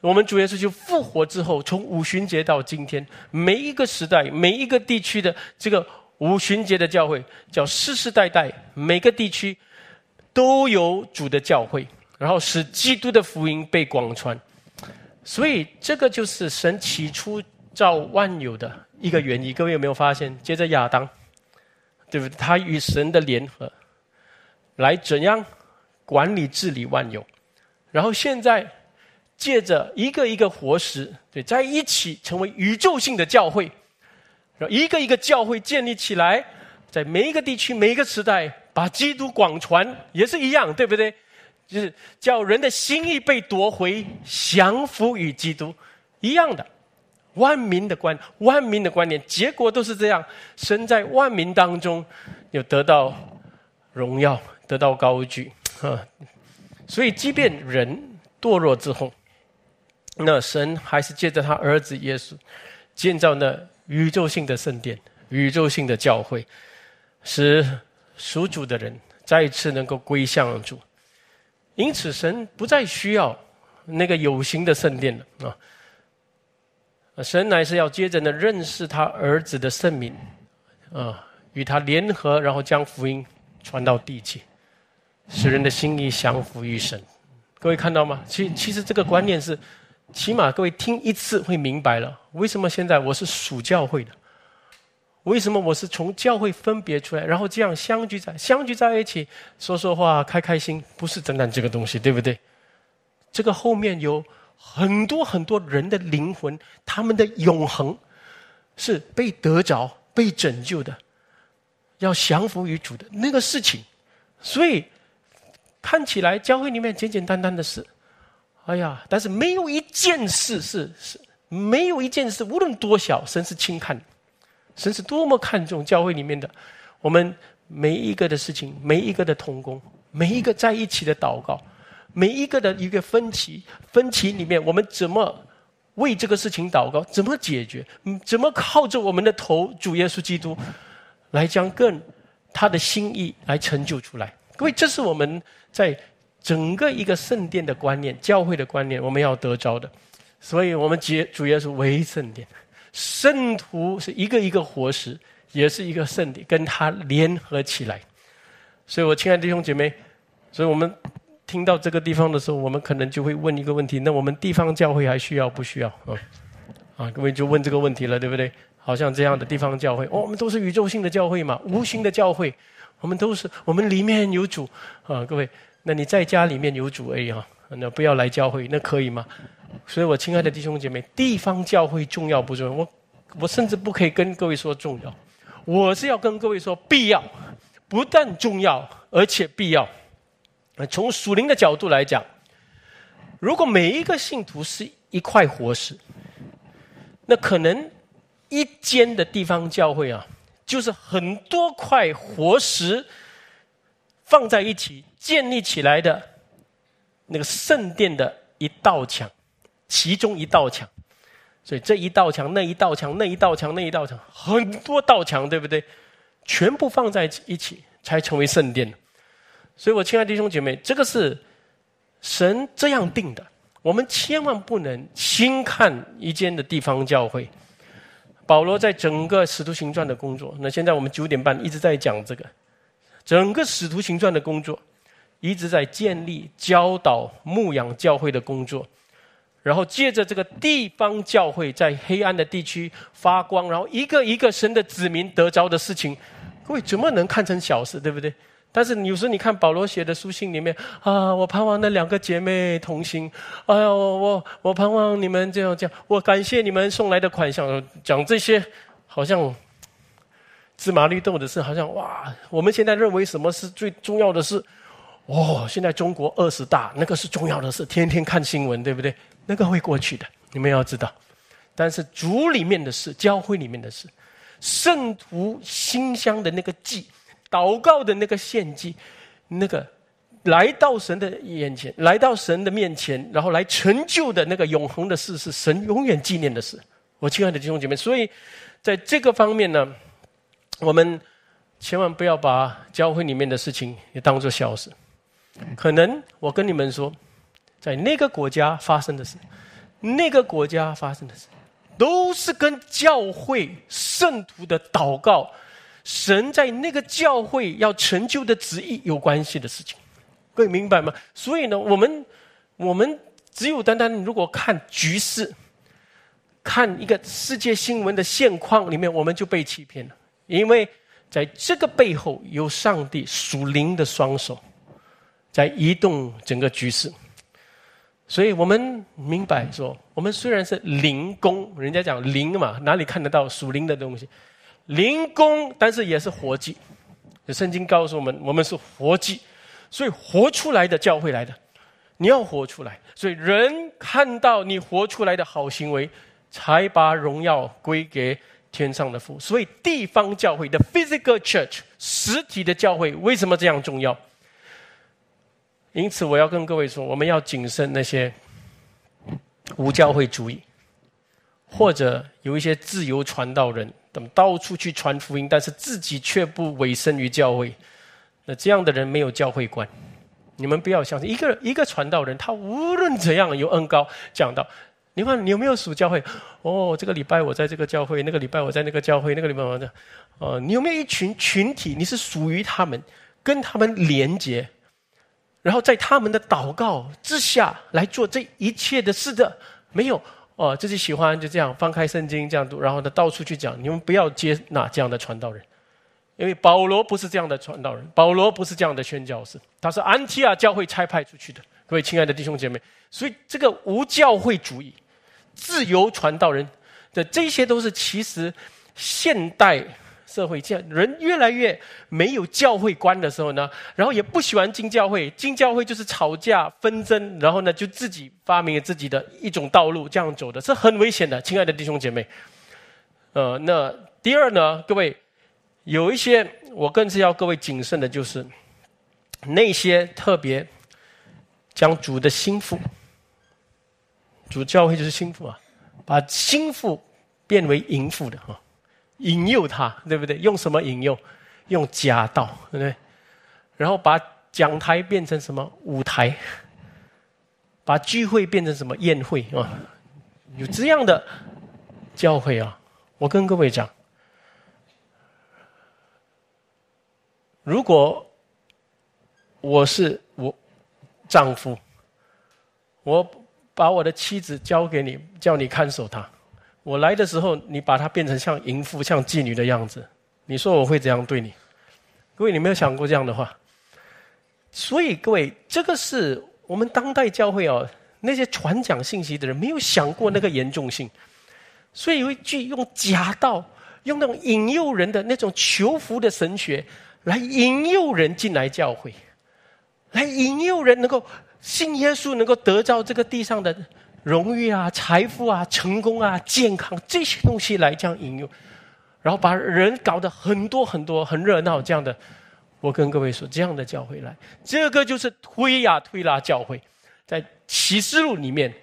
我们主耶稣就复活之后，从五旬节到今天，每一个时代、每一个地区的这个五旬节的教会，叫世世代代每个地区。都有主的教会，然后使基督的福音被广传，所以这个就是神起初造万有的一个原因。各位有没有发现？接着亚当，对不对？他与神的联合，来怎样管理治理万有？然后现在借着一个一个活石，对，在一起成为宇宙性的教会，一个一个教会建立起来，在每一个地区、每一个时代。把基督广传也是一样，对不对？就是叫人的心意被夺回，降服于基督，一样的。万民的观，万民的观念，结果都是这样。身在万民当中，有得到荣耀，得到高举啊！所以，即便人堕落之后，那神还是借着他儿子耶稣，建造那宇宙性的圣殿、宇宙性的教会，使。属主的人再一次能够归向主，因此神不再需要那个有形的圣殿了啊！神乃是要接着呢认识他儿子的圣名啊，与他联合，然后将福音传到地界，使人的心意降服于神。各位看到吗？其其实这个观念是，起码各位听一次会明白了。为什么现在我是属教会的？为什么我是从教会分别出来，然后这样相聚在相聚在一起说说话开开心？不是单单这个东西，对不对？这个后面有很多很多人的灵魂，他们的永恒是被得着、被拯救的，要降服于主的那个事情。所以看起来教会里面简简单单的事，哎呀，但是没有一件事是是没有一件事，无论多小，神是轻看。神是多么看重教会里面的我们每一个的事情，每一个的同工，每一个在一起的祷告，每一个的一个分歧，分歧里面我们怎么为这个事情祷告，怎么解决，怎么靠着我们的头主耶稣基督来将更他的心意来成就出来。各位，这是我们在整个一个圣殿的观念、教会的观念，我们要得着的。所以，我们接主耶稣为圣殿。圣徒是一个一个活石，也是一个圣体，跟他联合起来。所以，我亲爱的弟兄姐妹，所以我们听到这个地方的时候，我们可能就会问一个问题：那我们地方教会还需要不需要？啊，啊，各位就问这个问题了，对不对？好像这样的地方教会，哦，我们都是宇宙性的教会嘛，无形的教会，我们都是我们里面有主啊，各位，那你在家里面有主 A 哈啊，那不要来教会，那可以吗？所以，我亲爱的弟兄姐妹，地方教会重要不重要？我，我甚至不可以跟各位说重要，我是要跟各位说必要，不但重要，而且必要。从属灵的角度来讲，如果每一个信徒是一块活石，那可能一间的地方教会啊，就是很多块活石放在一起建立起来的那个圣殿的一道墙。其中一道墙，所以这一道墙、那一道墙、那一道墙、那一道墙，很多道墙，对不对？全部放在一起，才成为圣殿。所以，我亲爱的弟兄姐妹，这个是神这样定的。我们千万不能轻看一间的地方教会。保罗在整个使徒行传的工作，那现在我们九点半一直在讲这个，整个使徒行传的工作，一直在建立、教导、牧养教会的工作。然后借着这个地方教会，在黑暗的地区发光，然后一个一个神的子民得着的事情，各位怎么能看成小事，对不对？但是有时候你看保罗写的书信里面啊，我盼望那两个姐妹同行，哎呀，我我我盼望你们这样这样，我感谢你们送来的款项，讲这些好像芝麻绿豆的事，好像哇，我们现在认为什么是最重要的事？哦，现在中国二十大那个是重要的事，天天看新闻，对不对？那个会过去的，你们要知道。但是主里面的事，教会里面的事，圣徒馨香的那个祭，祷告的那个献祭，那个来到神的眼前，来到神的面前，然后来成就的那个永恒的事，是神永远纪念的事。我亲爱的弟兄姐妹，所以在这个方面呢，我们千万不要把教会里面的事情也当做小事。可能我跟你们说。在那个国家发生的事，那个国家发生的事，都是跟教会圣徒的祷告、神在那个教会要成就的旨意有关系的事情，各位明白吗？所以呢，我们我们只有单单如果看局势，看一个世界新闻的现况里面，我们就被欺骗了，因为在这个背后有上帝属灵的双手在移动整个局势。所以我们明白说，我们虽然是灵工，人家讲灵嘛，哪里看得到属灵的东西？灵工，但是也是活祭。圣经告诉我们，我们是活祭，所以活出来的教会来的，你要活出来。所以人看到你活出来的好行为，才把荣耀归给天上的父。所以地方教会的 physical church 实体的教会为什么这样重要？因此，我要跟各位说，我们要谨慎那些无教会主义，或者有一些自由传道人，等到处去传福音，但是自己却不委身于教会。那这样的人没有教会观。你们不要相信一个一个传道人，他无论怎样有恩高讲到，你看你有没有属教会？哦，这个礼拜我在这个教会，那个礼拜我在那个教会，那个礼拜我在……哦，你有没有一群群体？你是属于他们，跟他们连接？然后在他们的祷告之下来做这一切的事的，没有哦，自己喜欢就这样翻开圣经这样读，然后呢到处去讲。你们不要接纳这样的传道人，因为保罗不是这样的传道人，保罗不是这样的宣教士，他是安提亚教会差派出去的。各位亲爱的弟兄姐妹，所以这个无教会主义、自由传道人的这些都是其实现代。社会这样，人越来越没有教会观的时候呢，然后也不喜欢进教会，进教会就是吵架纷争，然后呢就自己发明了自己的一种道路，这样走的是很危险的，亲爱的弟兄姐妹。呃，那第二呢，各位有一些我更是要各位谨慎的，就是那些特别将主的心腹，主教会就是心腹啊，把心腹变为淫妇的哈。引诱他，对不对？用什么引诱？用假道，对不对？然后把讲台变成什么舞台？把聚会变成什么宴会啊？有这样的教会啊！我跟各位讲，如果我是我丈夫，我把我的妻子交给你，叫你看守她。我来的时候，你把它变成像淫妇、像妓女的样子，你说我会怎样对你？各位，你没有想过这样的话？所以，各位，这个是我们当代教会哦，那些传讲信息的人没有想过那个严重性。所以有一句用假道、用那种引诱人的那种求福的神学，来引诱人进来教会，来引诱人能够信耶稣，能够得到这个地上的。荣誉啊，财富啊，成功啊，健康这些东西来这样引诱，然后把人搞得很多很多很热闹这样的。我跟各位说，这样的教会来，这个就是推呀推拉教会。在启示录里面，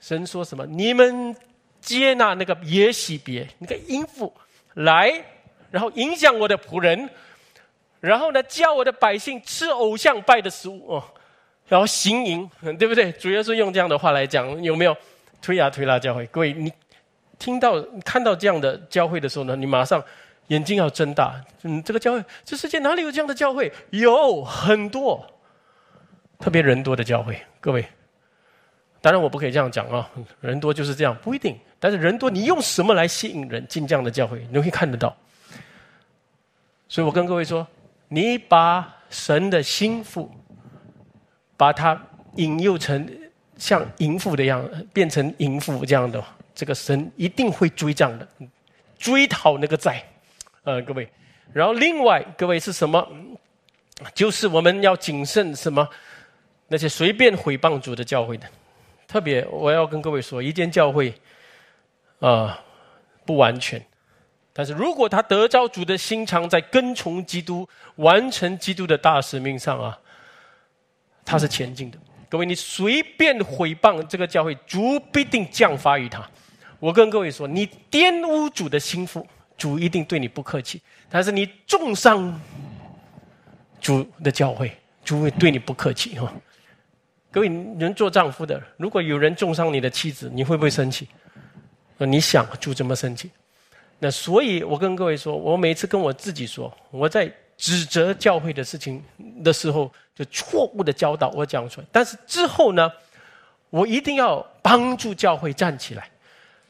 神说什么？你们接纳那个耶喜别那个音符来，然后影响我的仆人，然后呢，叫我的百姓吃偶像拜的食物哦。然后行淫，对不对？主要是用这样的话来讲，有没有推呀推拉教会？各位，你听到、看到这样的教会的时候呢，你马上眼睛要睁大。嗯，这个教会，这世界哪里有这样的教会？有很多，特别人多的教会。各位，当然我不可以这样讲啊，人多就是这样，不一定。但是人多，你用什么来吸引人进这样的教会？你会看得到。所以我跟各位说，你把神的心腹。把他引诱成像淫妇的样，变成淫妇这样的，这个神一定会追账的，追讨那个债，呃，各位。然后另外，各位是什么？就是我们要谨慎什么？那些随便毁谤主的教会的，特别我要跟各位说，一间教会啊不完全，但是如果他得着主的心肠，在跟从基督、完成基督的大使命上啊。他是前进的，各位，你随便毁谤这个教会，主必定降罚于他。我跟各位说，你玷污主的心腹，主一定对你不客气；但是你重伤主的教会，主会对你不客气哈。各位，人做丈夫的，如果有人重伤你的妻子，你会不会生气？你想主怎么生气？那所以，我跟各位说，我每次跟我自己说，我在。指责教会的事情的时候，就错误的教导我讲出来。但是之后呢，我一定要帮助教会站起来，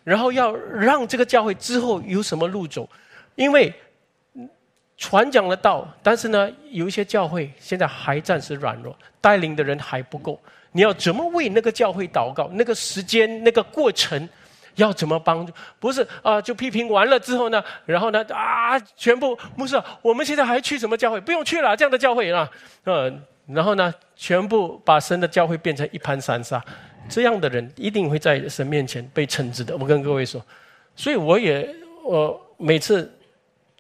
然后要让这个教会之后有什么路走。因为传讲了道，但是呢，有一些教会现在还暂时软弱，带领的人还不够。你要怎么为那个教会祷告？那个时间，那个过程。要怎么帮助？不是啊，就批评完了之后呢，然后呢啊，全部牧师，我们现在还去什么教会？不用去了，这样的教会啊，嗯，然后呢，全部把神的教会变成一盘散沙，这样的人一定会在神面前被惩治的。我跟各位说，所以我也我每次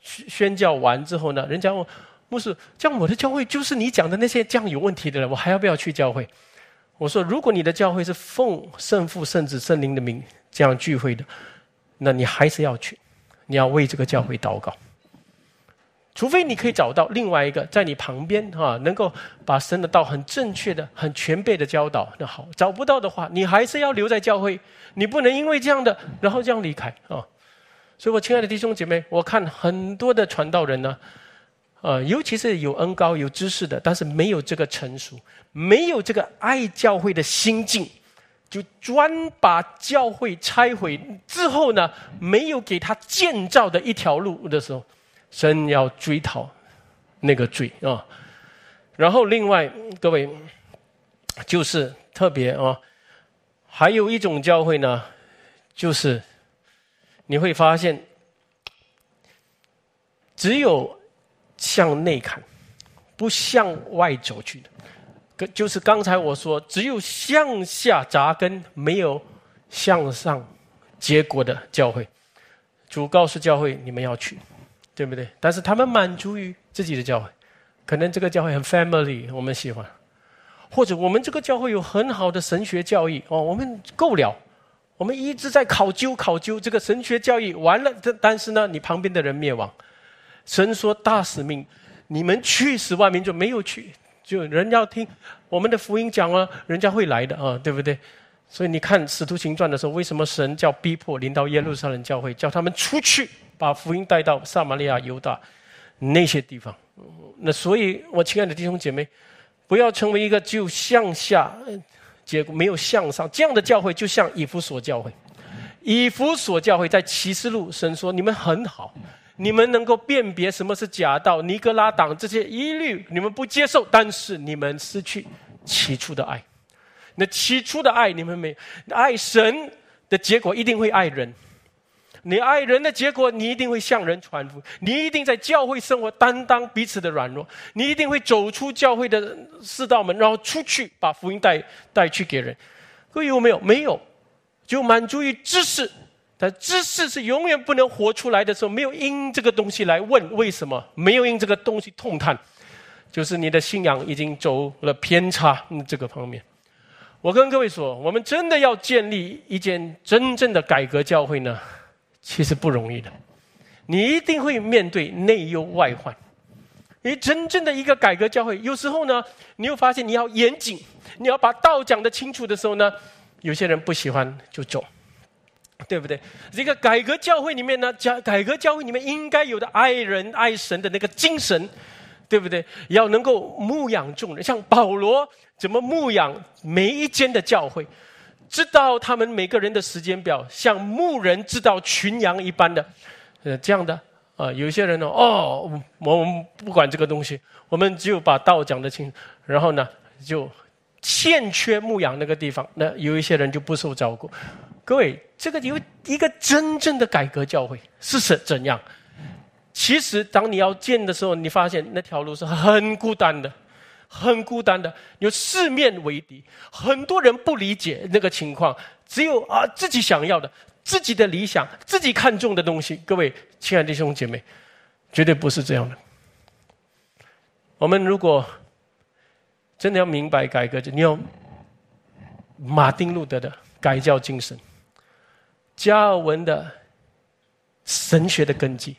宣教完之后呢，人家问牧师，这样我的教会就是你讲的那些这样有问题的人，我还要不要去教会？我说，如果你的教会是奉圣父、圣子、圣灵的名。这样聚会的，那你还是要去，你要为这个教会祷告。除非你可以找到另外一个在你旁边啊，能够把神的道很正确的、很全备的教导，那好。找不到的话，你还是要留在教会，你不能因为这样的然后这样离开啊。所以我亲爱的弟兄姐妹，我看很多的传道人呢，呃，尤其是有恩高有知识的，但是没有这个成熟，没有这个爱教会的心境。就专把教会拆毁之后呢，没有给他建造的一条路的时候，神要追讨那个罪啊。然后另外各位，就是特别啊，还有一种教会呢，就是你会发现，只有向内看，不向外走去的。就是刚才我说，只有向下扎根，没有向上结果的教会。主告诉教会，你们要去，对不对？但是他们满足于自己的教会，可能这个教会很 family，我们喜欢；或者我们这个教会有很好的神学教育哦，我们够了。我们一直在考究考究这个神学教育，完了，但但是呢，你旁边的人灭亡。神说大使命，你们去十万民就没有去。就人要听我们的福音讲啊，人家会来的啊，对不对？所以你看《使徒行传》的时候，为什么神叫逼迫临到耶路撒冷教会，叫他们出去把福音带到撒玛利亚、犹大那些地方？那所以，我亲爱的弟兄姐妹，不要成为一个就向下结果没有向上这样的教会，就像以弗所教会。以弗所教会在启示录，神说你们很好。你们能够辨别什么是假道、尼格拉党这些一律你们不接受，但是你们失去起初的爱。那起初的爱你们没爱神的结果，一定会爱人。你爱人的结果，你一定会向人传福你一定在教会生活，担当彼此的软弱。你一定会走出教会的四道门，然后出去把福音带带去给人。各位有没有？没有，就满足于知识。但知识是永远不能活出来的时候，没有因这个东西来问为什么，没有因这个东西痛叹，就是你的信仰已经走了偏差这个方面。我跟各位说，我们真的要建立一件真正的改革教会呢，其实不容易的。你一定会面对内忧外患。你真正的一个改革教会，有时候呢，你又发现你要严谨，你要把道讲得清楚的时候呢，有些人不喜欢就走。对不对？这个改革教会里面呢，教改革教会里面应该有的爱人爱神的那个精神，对不对？要能够牧养众人，像保罗怎么牧养每一间的教会，知道他们每个人的时间表，像牧人知道群羊一般的，呃，这样的啊。有些人呢，哦，我们不管这个东西，我们只有把道讲得清，然后呢，就欠缺牧养那个地方，那有一些人就不受照顾。各位，这个有一个真正的改革教会是怎怎样？其实，当你要建的时候，你发现那条路是很孤单的，很孤单的，有四面为敌，很多人不理解那个情况，只有啊自己想要的、自己的理想、自己看重的东西。各位亲爱的弟兄姐妹，绝对不是这样的。我们如果真的要明白改革，就你要马丁路德的改教精神。加尔文的神学的根基，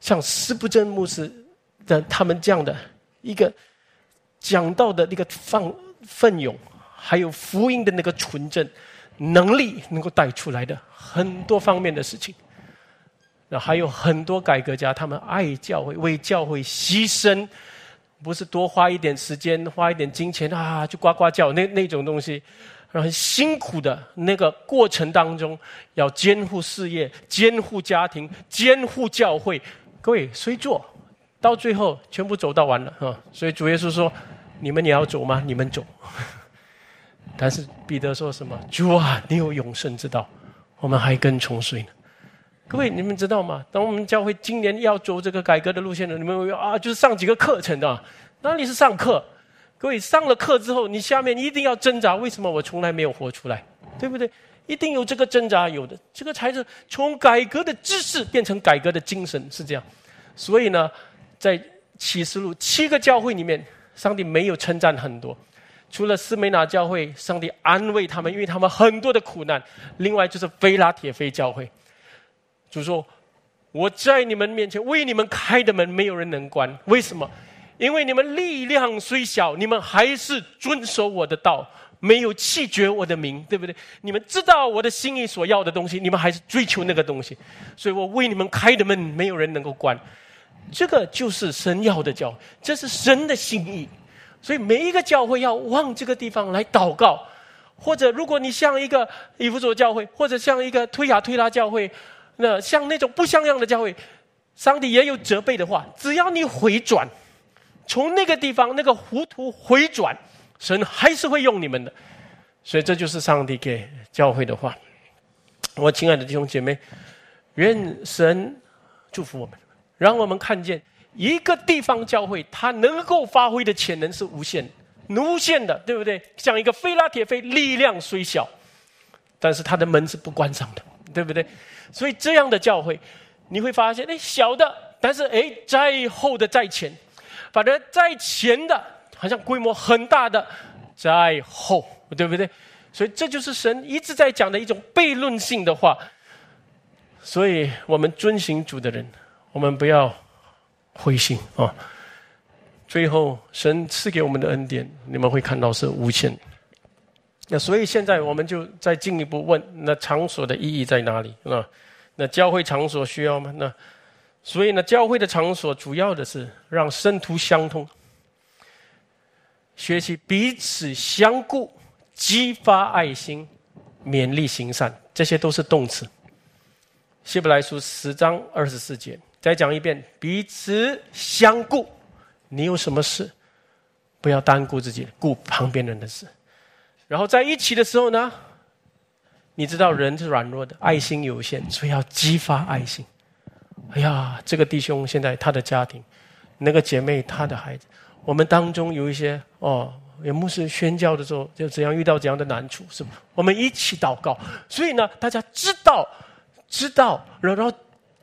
像斯布真牧师的他们这样的一个讲道的那个放奋勇，还有福音的那个纯正能力，能够带出来的很多方面的事情。那还有很多改革家，他们爱教会，为教会牺牲，不是多花一点时间，花一点金钱啊，就呱呱叫那那种东西。很辛苦的那个过程当中，要监护事业、监护家庭、监护教会，各位谁做？到最后全部走到完了啊！所以主耶稣说：“你们也要走吗？你们走。”但是彼得说什么？主啊，你有永生之道，我们还跟从谁呢？各位，你们知道吗？当我们教会今年要走这个改革的路线呢，你们啊，就是上几个课程的，哪里是上课？各位上了课之后，你下面一定要挣扎。为什么我从来没有活出来？对不对？一定有这个挣扎，有的这个才是从改革的知识变成改革的精神，是这样。所以呢，在启示录七个教会里面，上帝没有称赞很多，除了斯梅纳教会，上帝安慰他们，因为他们很多的苦难。另外就是菲拉铁菲教会，主说：“我在你们面前为你们开的门，没有人能关。”为什么？因为你们力量虽小，你们还是遵守我的道，没有弃绝我的名，对不对？你们知道我的心意所要的东西，你们还是追求那个东西，所以我为你们开的门，没有人能够关。这个就是神要的教，这是神的心意。所以每一个教会要往这个地方来祷告。或者如果你像一个以弗所教会，或者像一个推雅推拉教会，那像那种不像样的教会，上帝也有责备的话。只要你回转，从那个地方那个糊涂回转，神还是会用你们的。所以这就是上帝给教会的话。我亲爱的弟兄姐妹，愿神祝福我们，让我们看见一个地方教会它能够发挥的潜能是无限、无限的，对不对？像一个菲拉铁菲，力量虽小，但是它的门是不关上的，对不对？所以这样的教会，你会发现，哎，小的，但是哎，在后的在前，反正在前的，好像规模很大的在后，对不对？所以这就是神一直在讲的一种悖论性的话。所以我们遵行主的人，我们不要灰心啊。最后，神赐给我们的恩典，你们会看到是无限。那所以现在我们就再进一步问：那场所的意义在哪里？啊？那教会场所需要吗？那所以呢？教会的场所主要的是让生徒相通，学习彼此相顾。激发爱心，勉励行善，这些都是动词。希伯来书十章二十四节，再讲一遍：彼此相顾。你有什么事，不要单顾自己，顾旁边人的事。然后在一起的时候呢，你知道人是软弱的，爱心有限，所以要激发爱心。哎呀，这个弟兄现在他的家庭，那个姐妹她的孩子，我们当中有一些哦。有牧师宣教的时候，就怎样遇到怎样的难处，是吧？我们一起祷告。所以呢，大家知道，知道，然后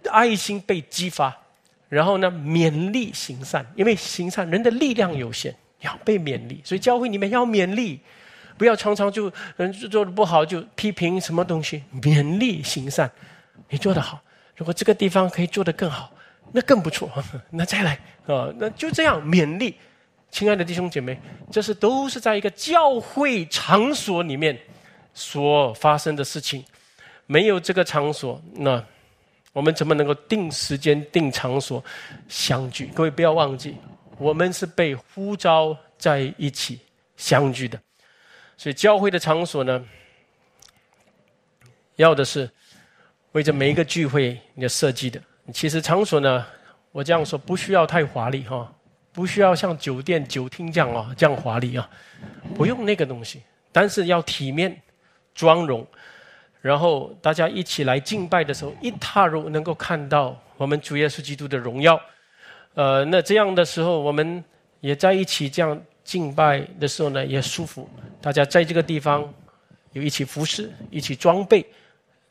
爱心被激发，然后呢，勉励行善，因为行善人的力量有限，要被勉励。所以教会里面要勉励，不要常常就人做的不好就批评什么东西，勉励行善，你做得好。如果这个地方可以做得更好，那更不错。那再来啊，那就这样勉励。亲爱的弟兄姐妹，这是都是在一个教会场所里面所发生的事情。没有这个场所，那我们怎么能够定时间、定场所相聚？各位不要忘记，我们是被呼召在一起相聚的。所以教会的场所呢，要的是为着每一个聚会你设计的。其实场所呢，我这样说不需要太华丽哈。不需要像酒店、酒厅这样啊，这样华丽啊，不用那个东西，但是要体面、妆容，然后大家一起来敬拜的时候，一踏入能够看到我们主耶稣基督的荣耀，呃，那这样的时候，我们也在一起这样敬拜的时候呢，也舒服。大家在这个地方有一起服侍、一起装备，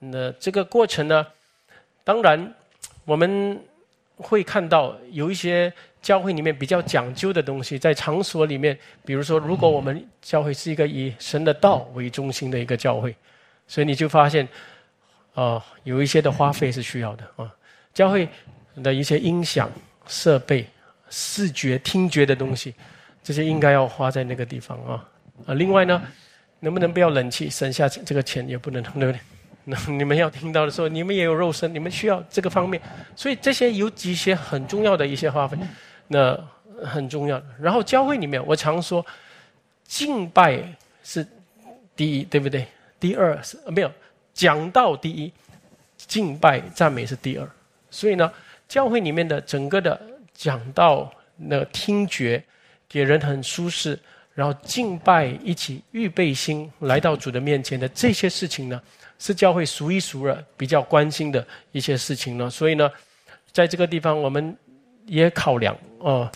那这个过程呢，当然我们会看到有一些。教会里面比较讲究的东西，在场所里面，比如说，如果我们教会是一个以神的道为中心的一个教会，所以你就发现，啊，有一些的花费是需要的啊。教会的一些音响设备、视觉、听觉的东西，这些应该要花在那个地方啊。啊，另外呢，能不能不要冷气，省下这个钱也不能，对不对？那 你们要听到的时候，你们也有肉身，你们需要这个方面，所以这些有几些很重要的一些花费。那很重要。然后教会里面，我常说，敬拜是第一，对不对？第二是没有讲道第一，敬拜赞美是第二。所以呢，教会里面的整个的讲道那听觉，给人很舒适，然后敬拜一起预备心来到主的面前的这些事情呢，是教会数一数二比较关心的一些事情呢。所以呢，在这个地方我们。也考量哦，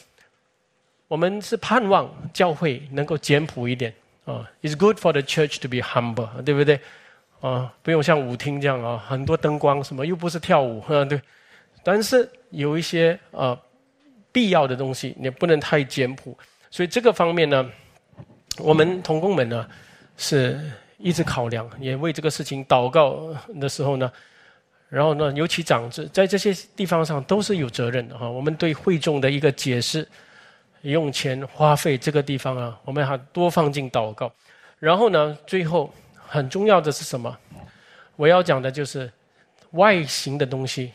我们是盼望教会能够简朴一点啊。It's good for the church to be humble，对不对？啊，不用像舞厅这样啊，很多灯光什么，又不是跳舞，啊，对。但是有一些啊必要的东西，你不能太简朴。所以这个方面呢，我们同工们呢是一直考量，也为这个事情祷告的时候呢。然后呢，尤其长子在这些地方上都是有责任的哈。我们对会众的一个解释、用钱花费这个地方啊，我们还多放进祷告。然后呢，最后很重要的是什么？我要讲的就是外形的东西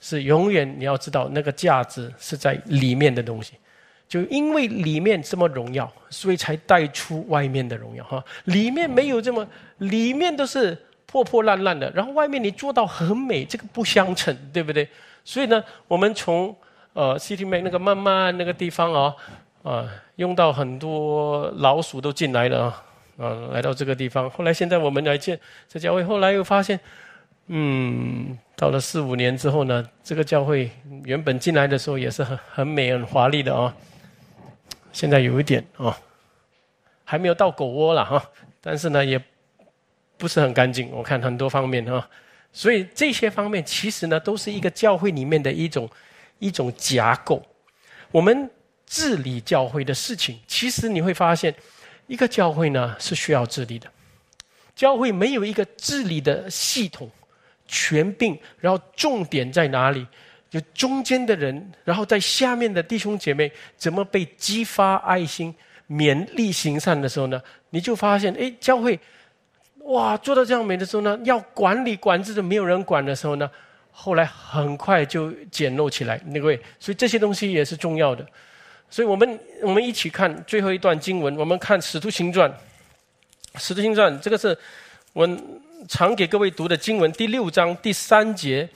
是永远你要知道那个价值是在里面的东西。就因为里面这么荣耀，所以才带出外面的荣耀哈。里面没有这么，里面都是破破烂烂的，然后外面你做到很美，这个不相称，对不对？所以呢，我们从呃 City Make 那个慢慢那个地方啊，啊，用到很多老鼠都进来了啊，啊，来到这个地方。后来现在我们来建这教会，后来又发现，嗯。到了四五年之后呢，这个教会原本进来的时候也是很很美、很华丽的啊。现在有一点啊，还没有到狗窝了哈，但是呢也不是很干净。我看很多方面哈，所以这些方面其实呢都是一个教会里面的一种一种架构。我们治理教会的事情，其实你会发现，一个教会呢是需要治理的。教会没有一个治理的系统。全并，然后重点在哪里？中间的人，然后在下面的弟兄姐妹怎么被激发爱心、勉励行善的时候呢？你就发现，哎，教会哇做到这样美的时候呢，要管理管制的没有人管的时候呢，后来很快就简陋起来。那位，所以这些东西也是重要的。所以我们我们一起看最后一段经文，我们看《使徒行传》。《使徒行传》这个是我。常给各位读的经文第六章第三节，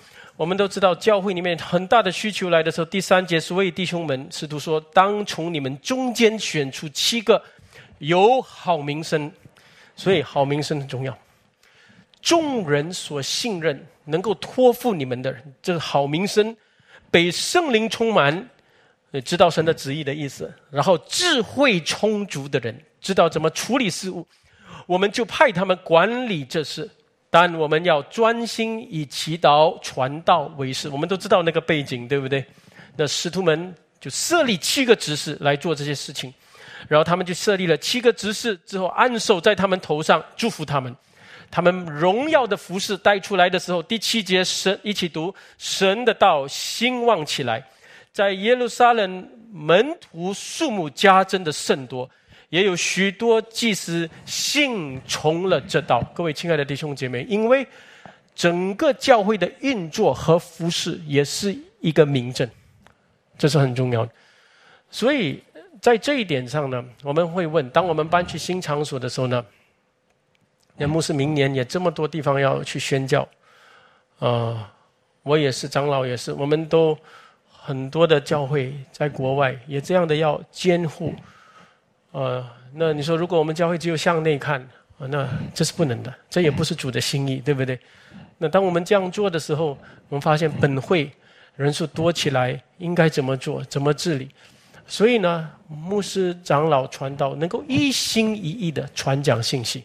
我们都知道教会里面很大的需求来的时候，第三节是为弟兄们，使徒说：当从你们中间选出七个有好名声，所以好名声很重要。众人所信任、能够托付你们的人，这个好名声，被圣灵充满，知道神的旨意的意思，然后智慧充足的人，知道怎么处理事务。我们就派他们管理这事，但我们要专心以祈祷、传道为事。我们都知道那个背景，对不对？那使徒们就设立七个执事来做这些事情，然后他们就设立了七个执事之后，按手在他们头上，祝福他们。他们荣耀的服饰带出来的时候，第七节神一起读：神的道兴旺起来，在耶路撒冷门徒数目加增的甚多。也有许多祭司信从了这道。各位亲爱的弟兄姐妹，因为整个教会的运作和服饰也是一个明证，这是很重要的。所以在这一点上呢，我们会问：当我们搬去新场所的时候呢？那牧师明年也这么多地方要去宣教，啊，我也是长老，也是，我们都很多的教会在国外也这样的要监护。呃，那你说，如果我们教会只有向内看啊，那这是不能的，这也不是主的心意，对不对？那当我们这样做的时候，我们发现本会人数多起来，应该怎么做，怎么治理？所以呢，牧师、长老、传道能够一心一意的传讲信息。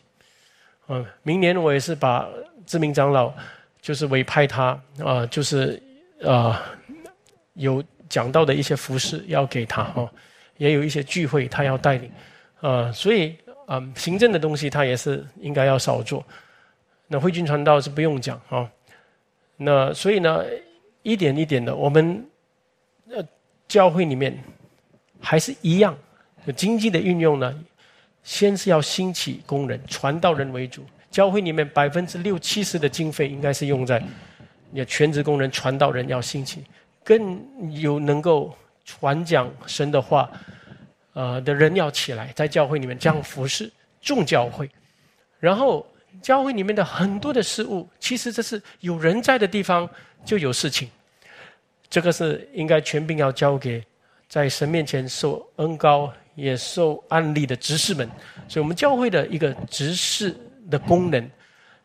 嗯，明年我也是把知名长老，就是委派他啊，就是啊，有讲到的一些服饰要给他哈。也有一些聚会，他要带领，啊，所以啊，行政的东西他也是应该要少做。那会军传道是不用讲啊。那所以呢，一点一点的，我们呃教会里面还是一样，经济的运用呢，先是要兴起工人、传道人为主。教会里面百分之六七十的经费应该是用在，你的全职工人、传道人要兴起，更有能够。传讲神的话，呃，的人要起来，在教会里面这样服侍众教会，然后教会里面的很多的事物，其实这是有人在的地方就有事情，这个是应该全并要交给在神面前受恩高也受安利的执事们，所以我们教会的一个执事的功能，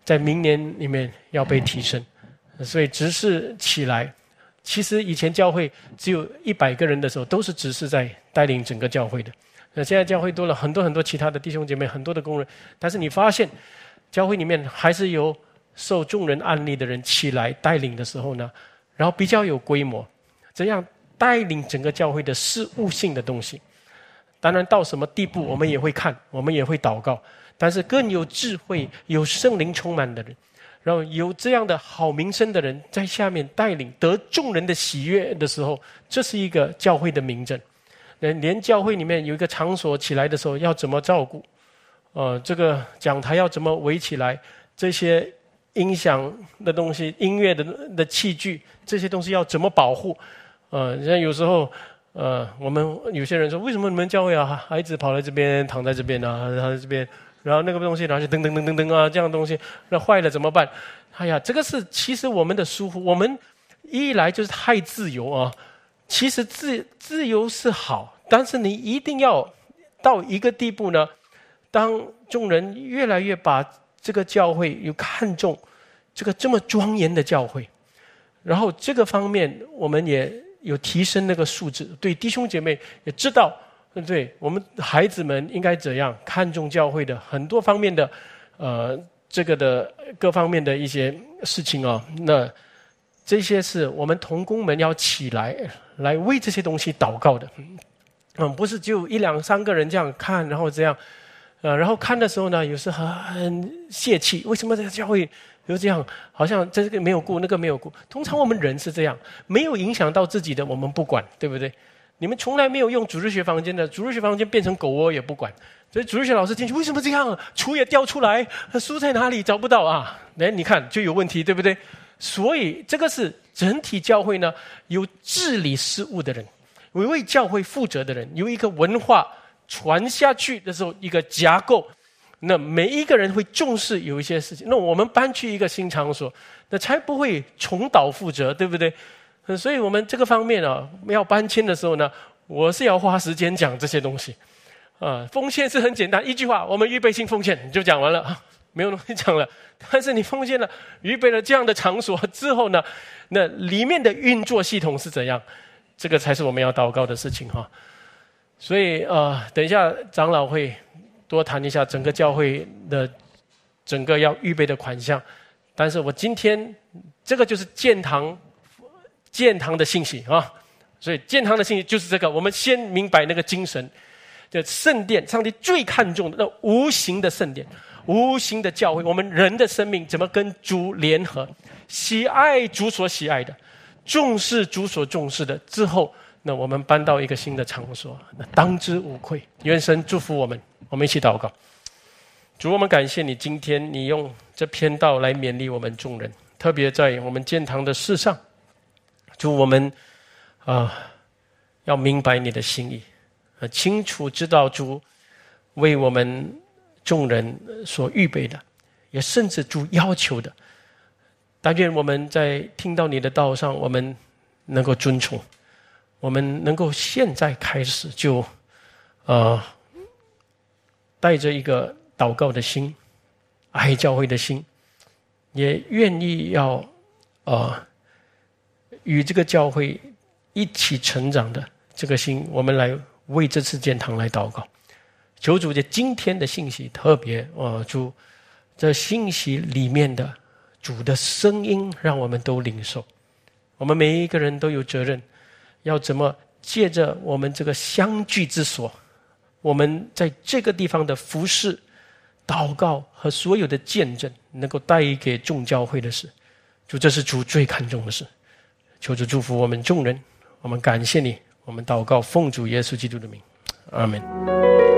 在明年里面要被提升，所以执事起来。其实以前教会只有一百个人的时候，都是只是在带领整个教会的。那现在教会多了很多很多其他的弟兄姐妹，很多的工人。但是你发现，教会里面还是有受众人案例的人起来带领的时候呢，然后比较有规模，这样带领整个教会的事务性的东西。当然到什么地步，我们也会看，我们也会祷告。但是更有智慧、有圣灵充满的人。然后有这样的好名声的人在下面带领得众人的喜悦的时候，这是一个教会的名证。连连教会里面有一个场所起来的时候，要怎么照顾？呃，这个讲台要怎么围起来？这些音响的东西、音乐的的器具，这些东西要怎么保护？呃，像有时候呃，我们有些人说，为什么你们教会啊，孩子跑来这边躺在这边啊，躺在这边，然后那个东西然后就噔噔噔噔噔啊，这样的东西，那坏了怎么办？哎呀，这个是其实我们的疏忽，我们一来就是太自由啊。其实自自由是好，但是你一定要到一个地步呢。当众人越来越把这个教会有看重，这个这么庄严的教会，然后这个方面我们也有提升那个素质，对弟兄姐妹也知道，对我们孩子们应该怎样看重教会的很多方面的，呃，这个的各方面的一些事情哦，那这些是我们同工们要起来来为这些东西祷告的，嗯，不是就一两三个人这样看，然后这样。呃，然后看的时候呢，有时很泄气。为什么这个教会有这样？好像这个没有顾，那个没有顾。通常我们人是这样，没有影响到自己的，我们不管，对不对？你们从来没有用主日学房间的，主日学房间变成狗窝也不管。所以主日学老师进去，为什么这样？厨也掉出来，书在哪里找不到啊？来，你看就有问题，对不对？所以这个是整体教会呢，有治理事务的人，有为教会负责的人，有一个文化。传下去的时候，一个架构，那每一个人会重视有一些事情。那我们搬去一个新场所，那才不会重蹈覆辙，对不对？所以我们这个方面啊，要搬迁的时候呢，我是要花时间讲这些东西。啊，奉献是很简单，一句话，我们预备性奉献，你就讲完了，没有东西讲了。但是你奉献了，预备了这样的场所之后呢，那里面的运作系统是怎样？这个才是我们要祷告的事情哈。所以呃，等一下长老会多谈一下整个教会的整个要预备的款项。但是我今天这个就是建堂建堂的信息啊，所以建堂的信息就是这个。我们先明白那个精神，就圣殿，上帝最看重的那无形的圣殿，无形的教会。我们人的生命怎么跟主联合？喜爱主所喜爱的，重视主所重视的之后。那我们搬到一个新的场所，那当之无愧。愿神祝福我们，我们一起祷告。主，我们感谢你，今天你用这篇道来勉励我们众人，特别在我们建堂的事上。主，我们啊，要明白你的心意，呃，清楚知道主为我们众人所预备的，也甚至主要求的。但愿我们在听到你的道上，我们能够遵从。我们能够现在开始就，呃，带着一个祷告的心，爱教会的心，也愿意要，呃，与这个教会一起成长的这个心，我们来为这次建堂来祷告。求主在今天的信息特别，呃，主这信息里面的主的声音，让我们都领受。我们每一个人都有责任。要怎么借着我们这个相聚之所，我们在这个地方的服侍、祷告和所有的见证，能够带给众教会的事，主，这是主最看重的事。求主祝福我们众人，我们感谢你，我们祷告奉主耶稣基督的名，阿门。